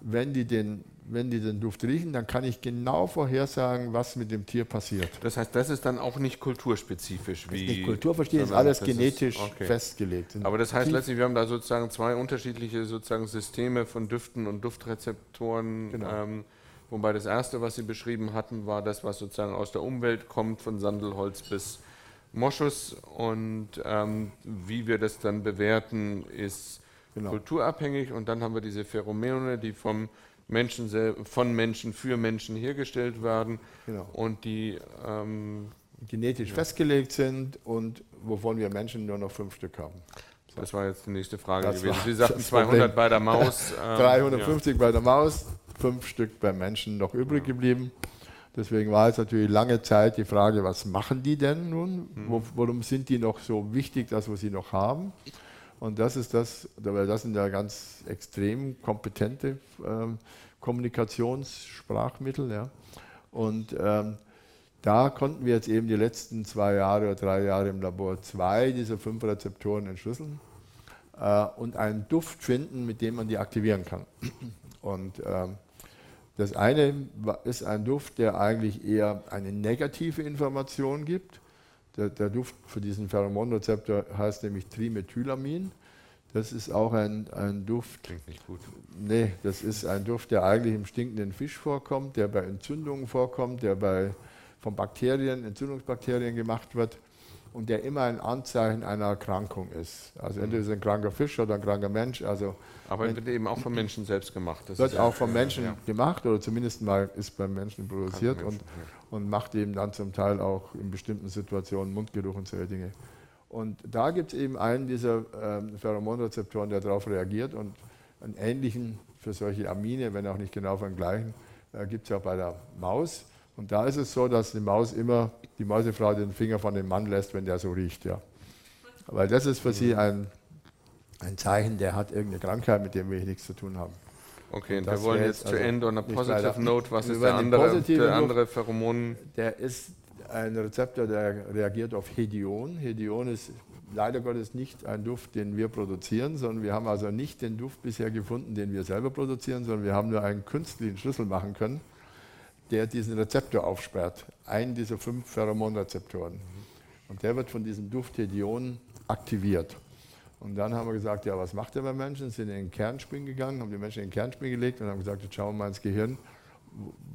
wenn die den, wenn die den Duft riechen, dann kann ich genau vorhersagen, was mit dem Tier passiert. Das heißt, das ist dann auch nicht kulturspezifisch. Wie nicht kulturverstehen, ist alles genetisch ist, okay. festgelegt. Aber das heißt letztlich, wir haben da sozusagen zwei unterschiedliche sozusagen Systeme von Düften und Duftrezeptoren. Genau. Ähm, Wobei das erste, was Sie beschrieben hatten, war das, was sozusagen aus der Umwelt kommt, von Sandelholz bis Moschus. Und ähm, wie wir das dann bewerten, ist genau. kulturabhängig. Und dann haben wir diese Pheromone, die vom Menschen von Menschen für Menschen hergestellt werden Genau. und die ähm, genetisch festgelegt sind und wovon wir Menschen nur noch fünf Stück haben. das war jetzt die nächste Frage Das gewesen. Sie sagten das 200 Problem. bei der Maus. ähm, 350 bei der Maus, fünf Stück beim Menschen noch übrig geblieben. Deswegen war es natürlich lange Zeit die Frage, was machen die denn nun? Wo, warum sind die noch so wichtig, dass wir sie noch haben? Und das ist das, weil das sind ja ganz extrem kompetente ähm, Kommunikationssprachmittel. Ja. Und ähm, da konnten wir jetzt eben die letzten zwei Jahre oder drei Jahre im Labor zwei dieser fünf Rezeptoren entschlüsseln äh, und einen Duft finden, mit dem man die aktivieren kann. Und ähm, das eine ist ein Duft, der eigentlich eher eine negative Information gibt. Der, der Duft für diesen Pheromonrezeptor heißt nämlich Trimethylamin. Das ist auch ein, ein Duft, Klingt nicht gut. Nee, das ist ein Duft, der eigentlich im stinkenden Fisch vorkommt, der bei Entzündungen vorkommt, der bei, von Bakterien, Entzündungsbakterien gemacht wird und der immer ein Anzeichen einer Erkrankung ist. Also entweder ist es ein kranker Fisch oder ein kranker Mensch. Also Aber wird eben auch vom Menschen selbst gemacht. Das wird auch vom Menschen ja, gemacht oder zumindest mal ist beim Menschen produziert und, Menschen, ja. und macht eben dann zum Teil auch in bestimmten Situationen Mundgeruch und solche Dinge. Und da gibt es eben einen dieser ähm, Pheromonrezeptoren, der darauf reagiert und einen ähnlichen für solche Amine, wenn auch nicht genau von gleichen, äh, gibt es ja auch bei der Maus. Und da ist es so, dass die Maus immer, die Mausefrau den Finger von dem Mann lässt, wenn der so riecht. Ja. Weil das ist für sie ein, ein Zeichen, der hat irgendeine Krankheit, mit der wir nichts zu tun haben. Okay, und wir wollen jetzt jetzt to also end on a positive note. Was ist der andere, der andere Pheromon? Der ist ein Rezeptor, der reagiert auf Hedion. Hedion ist leider Gottes nicht ein Duft, den wir produzieren, sondern wir haben also nicht den Duft bisher gefunden, den wir selber produzieren, sondern wir haben nur einen künstlichen Schlüssel machen können, der diesen Rezeptor aufsperrt. Einen dieser fünf Pheromonrezeptoren. Und der wird von diesem Duft Hedion aktiviert. Und dann haben wir gesagt, ja, was macht der bei Menschen? Sind in den Kernspin gegangen, haben die Menschen in den Kernspin gelegt und haben gesagt, jetzt schauen wir mal ins Gehirn,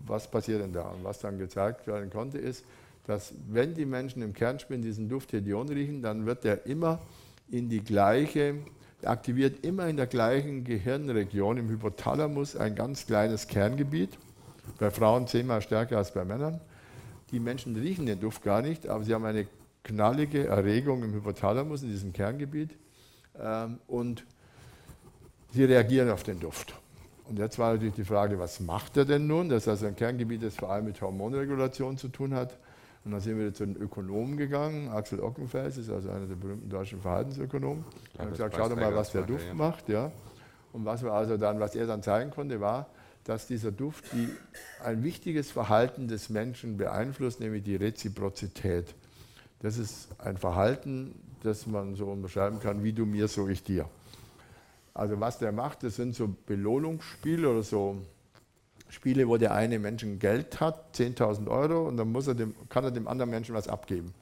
was passiert denn da? Und was dann gezeigt werden konnte, ist, dass wenn die Menschen im Kernspin diesen Duft Hedion riechen, dann wird der immer in die gleiche, aktiviert immer in der gleichen Gehirnregion, im Hypothalamus, ein ganz kleines Kerngebiet, bei Frauen zehnmal stärker als bei Männern. Die Menschen riechen den Duft gar nicht, aber sie haben eine knallige Erregung im Hypothalamus, in diesem Kerngebiet. Ähm, und sie reagieren auf den Duft. Und jetzt war natürlich die Frage, was macht er denn nun? Das ist also ein Kerngebiet, das vor allem mit Hormonregulation zu tun hat. Und dann sind wir zu den Ökonomen gegangen. Axel Ockenfels ist also einer der berühmten deutschen Verhaltensökonomen. Und haben gesagt, schau doch mal, was der Duft ja. macht. Ja. Und was, wir also dann, was er dann zeigen konnte, war, dass dieser Duft die, ein wichtiges Verhalten des Menschen beeinflusst, nämlich die Reziprozität. Das ist ein Verhalten, das man so beschreiben kann, wie du mir, so ich dir. Also was der macht, das sind so Belohnungsspiele oder so Spiele, wo der eine Menschen Geld hat, 10.000 Euro, und dann muss er dem, kann er dem anderen Menschen was abgeben.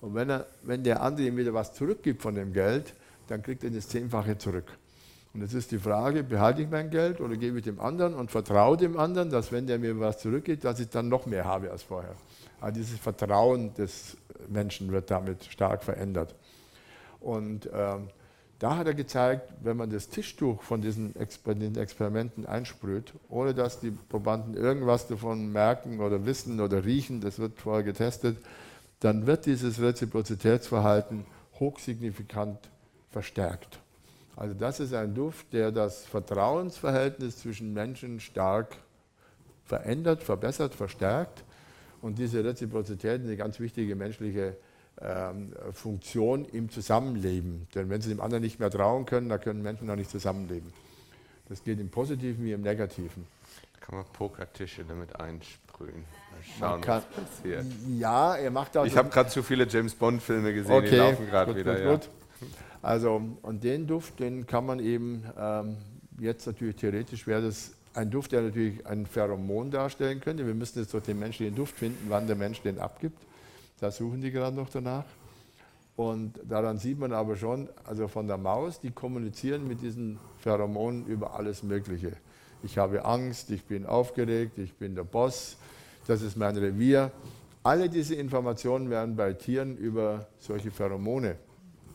Und wenn, er, wenn der andere ihm wieder was zurückgibt von dem Geld, dann kriegt er das Zehnfache zurück. Und jetzt ist die Frage, behalte ich mein Geld oder gebe ich dem anderen und vertraue dem anderen, dass wenn der mir was zurückgibt, dass ich dann noch mehr habe als vorher. Also dieses Vertrauen des Menschen wird damit stark verändert. Und ähm, da hat er gezeigt, wenn man das Tischtuch von diesen Exper den Experimenten einsprüht, ohne dass die Probanden irgendwas davon merken oder wissen oder riechen, das wird vorher getestet, dann wird dieses Reziprozitätsverhalten hochsignifikant verstärkt. Also das ist ein Duft, der das Vertrauensverhältnis zwischen Menschen stark verändert, verbessert, verstärkt. Und diese Reziprozität ist eine ganz wichtige menschliche ähm, Funktion im Zusammenleben. Denn wenn sie dem anderen nicht mehr trauen können, dann können Menschen auch nicht zusammenleben. Das geht im Positiven wie im Negativen. Kann man Pokertische damit einsprühen. Mal schauen, kann- was passiert. Ja, er macht auch Ich habe gerade zu viele James Bond-Filme gesehen, die Okay, laufen gerade wieder. gut, ja. gut. Also, und den Duft, den kann man eben ähm, jetzt natürlich theoretisch wäre das ein Duft, der natürlich ein Pheromon darstellen könnte. Wir müssen jetzt durch den menschlichen Duft finden, wann der Mensch den abgibt. Da suchen die gerade noch danach. Und daran sieht man aber schon, also von der Maus, die kommunizieren mit diesen Pheromonen über alles Mögliche. Ich habe Angst, ich bin aufgeregt, ich bin der Boss, das ist mein Revier. Alle diese Informationen werden bei Tieren über solche Pheromone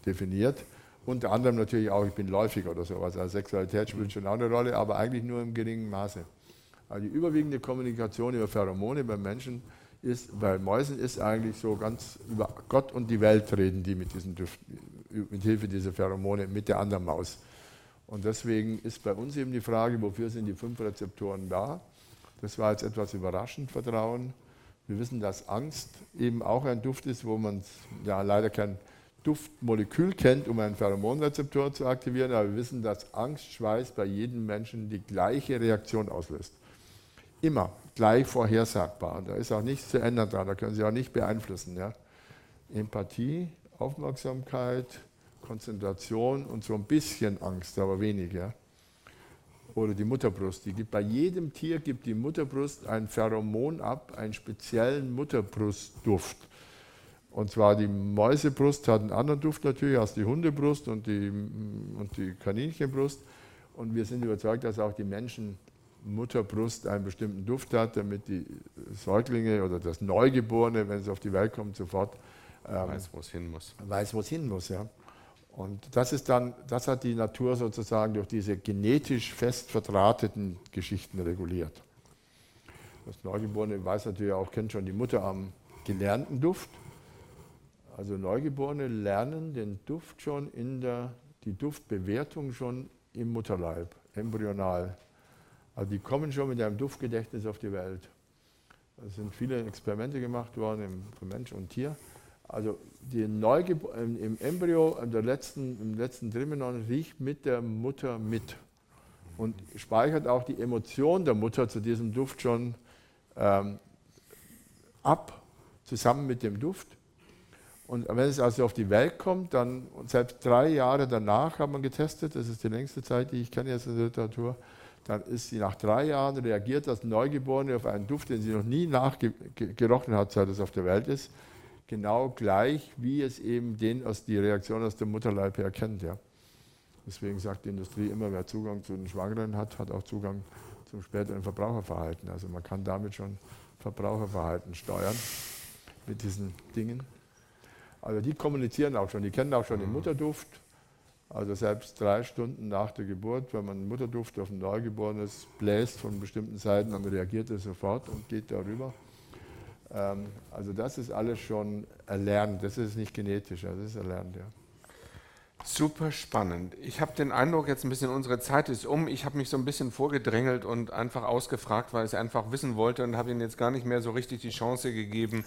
definiert. Unter anderem natürlich auch, ich bin läufig oder sowas. Also Sexualität spielt schon auch eine Rolle, aber eigentlich nur im geringen Maße. Also die überwiegende Kommunikation über Pheromone beim Menschen ist, bei Mäusen ist eigentlich so ganz über Gott und die Welt reden die mit diesen Düften, mit Hilfe dieser Pheromone mit der anderen Maus. Und deswegen ist bei uns eben die Frage, wofür sind die fünf Rezeptoren da? Das war jetzt etwas überraschend, Vertrauen. Wir wissen, dass Angst eben auch ein Duft ist, wo man ja leider kein Duftmolekül kennt, um einen Pheromonrezeptor zu aktivieren, aber wir wissen, dass Angst, Schweiß bei jedem Menschen die gleiche Reaktion auslöst. Immer gleich vorhersagbar. Und da ist auch nichts zu ändern dran, da können Sie auch nicht beeinflussen. Ja? Empathie, Aufmerksamkeit, Konzentration und so ein bisschen Angst, aber wenig. Oder die Mutterbrust. Die gibt, bei jedem Tier gibt die Mutterbrust ein Pheromon ab, einen speziellen Mutterbrustduft. Und zwar die Mäusebrust hat einen anderen Duft natürlich als die Hundebrust und die, und die Kaninchenbrust. Und wir sind überzeugt, dass auch die Menschenmutterbrust einen bestimmten Duft hat, damit die Säuglinge oder das Neugeborene, wenn es auf die Welt kommt, sofort ähm, weiß, wo es hin muss. Weiß, wo es hin muss, ja. Und das ist dann, das hat die Natur sozusagen durch diese genetisch fest verdrahteten Geschichten reguliert. Das Neugeborene weiß natürlich auch, kennt schon die Mutter am gelernten Duft. Also Neugeborene lernen den Duft schon in der, die Duftbewertung schon im Mutterleib, embryonal. Also die kommen schon mit einem Duftgedächtnis auf die Welt. Es sind viele Experimente gemacht worden für Mensch und Tier. Also die Neugebo im Embryo, im letzten, im letzten Trimenon riecht mit der Mutter mit und speichert auch die Emotion der Mutter zu diesem Duft schon ähm, ab, zusammen mit dem Duft. Und wenn es also auf die Welt kommt, dann selbst drei Jahre danach hat man getestet, das ist die längste Zeit, die ich kenne jetzt in der Literatur, dann ist sie nach drei Jahren reagiert das Neugeborene auf einen Duft, den sie noch nie nachgerochen hat, seit es auf der Welt ist, genau gleich, wie es eben den aus die Reaktion aus dem Mutterleib her kennt. Ja. Deswegen sagt die Industrie immer, wer Zugang zu den Schwangeren hat, hat auch Zugang zum späteren Verbraucherverhalten. Also man kann damit schon Verbraucherverhalten steuern mit diesen Dingen. Also die kommunizieren auch schon, die kennen auch schon den mhm. Mutterduft. Also selbst drei Stunden nach der Geburt, wenn man Mutterduft auf ein Neugeborenes bläst von bestimmten Seiten, dann reagiert er sofort und geht darüber. Ähm, also das ist alles schon erlernt, das ist nicht genetisch, das ist erlernt, ja. Super spannend. Ich habe den Eindruck, jetzt ein bisschen unsere Zeit ist um. Ich habe mich so ein bisschen vorgedrängelt und einfach ausgefragt, weil ich es einfach wissen wollte und habe Ihnen jetzt gar nicht mehr so richtig die Chance gegeben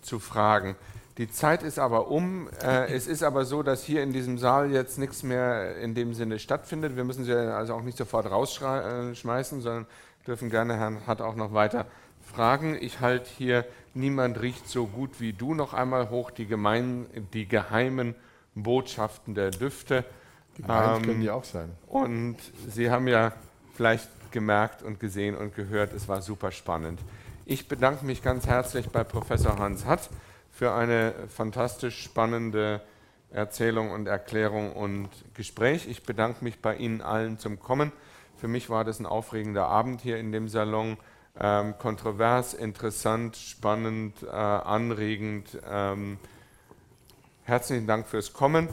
zu fragen. Die Zeit ist aber um. Äh, es ist aber so, dass hier in diesem Saal jetzt nichts mehr in dem Sinne stattfindet. Wir müssen sie also auch nicht sofort rausschmeißen, sondern dürfen gerne Herrn hat auch noch weiter fragen. Ich halte hier Niemand riecht so gut wie du noch einmal hoch, die, gemein, die geheimen Botschaften der Düfte. Die ähm, können die auch sein. Und Sie haben ja vielleicht gemerkt und gesehen und gehört, es war super spannend. Ich bedanke mich ganz herzlich bei Professor Hans Hatt für eine fantastisch spannende Erzählung und Erklärung und Gespräch. Ich bedanke mich bei Ihnen allen zum Kommen. Für mich war das ein aufregender Abend hier in dem Salon ähm, kontrovers, interessant, spannend, äh, anregend. Ähm, herzlichen Dank fürs Kommen.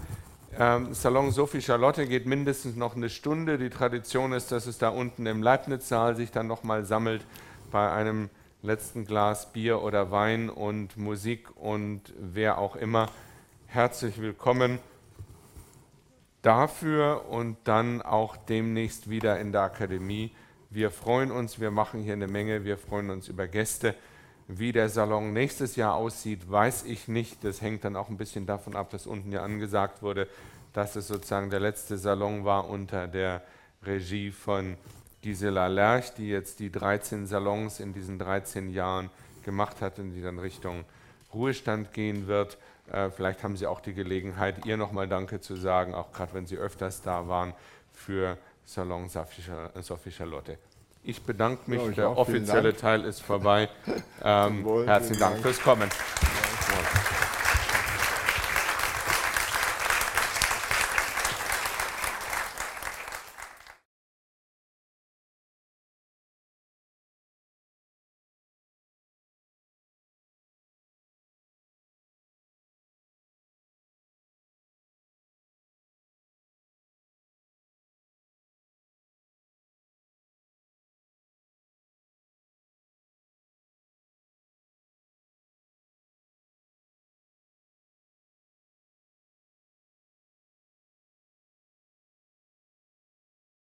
Ähm, Salon Sophie Charlotte geht mindestens noch eine Stunde. Die Tradition ist, dass es da unten im Leibniz-Saal sich dann nochmal sammelt bei einem letzten Glas Bier oder Wein und Musik und wer auch immer. Herzlich willkommen dafür und dann auch demnächst wieder in der Akademie. Wir freuen uns, wir machen hier eine Menge, wir freuen uns über Gäste. Wie der Salon nächstes Jahr aussieht, weiß ich nicht. Das hängt dann auch ein bisschen davon ab, dass unten ja angesagt wurde, dass es sozusagen der letzte Salon war unter der Regie von Gisela Lerch, die jetzt die 13 Salons in diesen 13 Jahren gemacht hat und die dann Richtung Ruhestand gehen wird. Äh, vielleicht haben Sie auch die Gelegenheit, ihr nochmal Danke zu sagen, auch gerade wenn Sie öfters da waren, für Salon Sophie Charlotte. Ich bedanke mich, ja, ich der offizielle Teil ist vorbei. Ähm, herzlichen Dank fürs Kommen. Ja,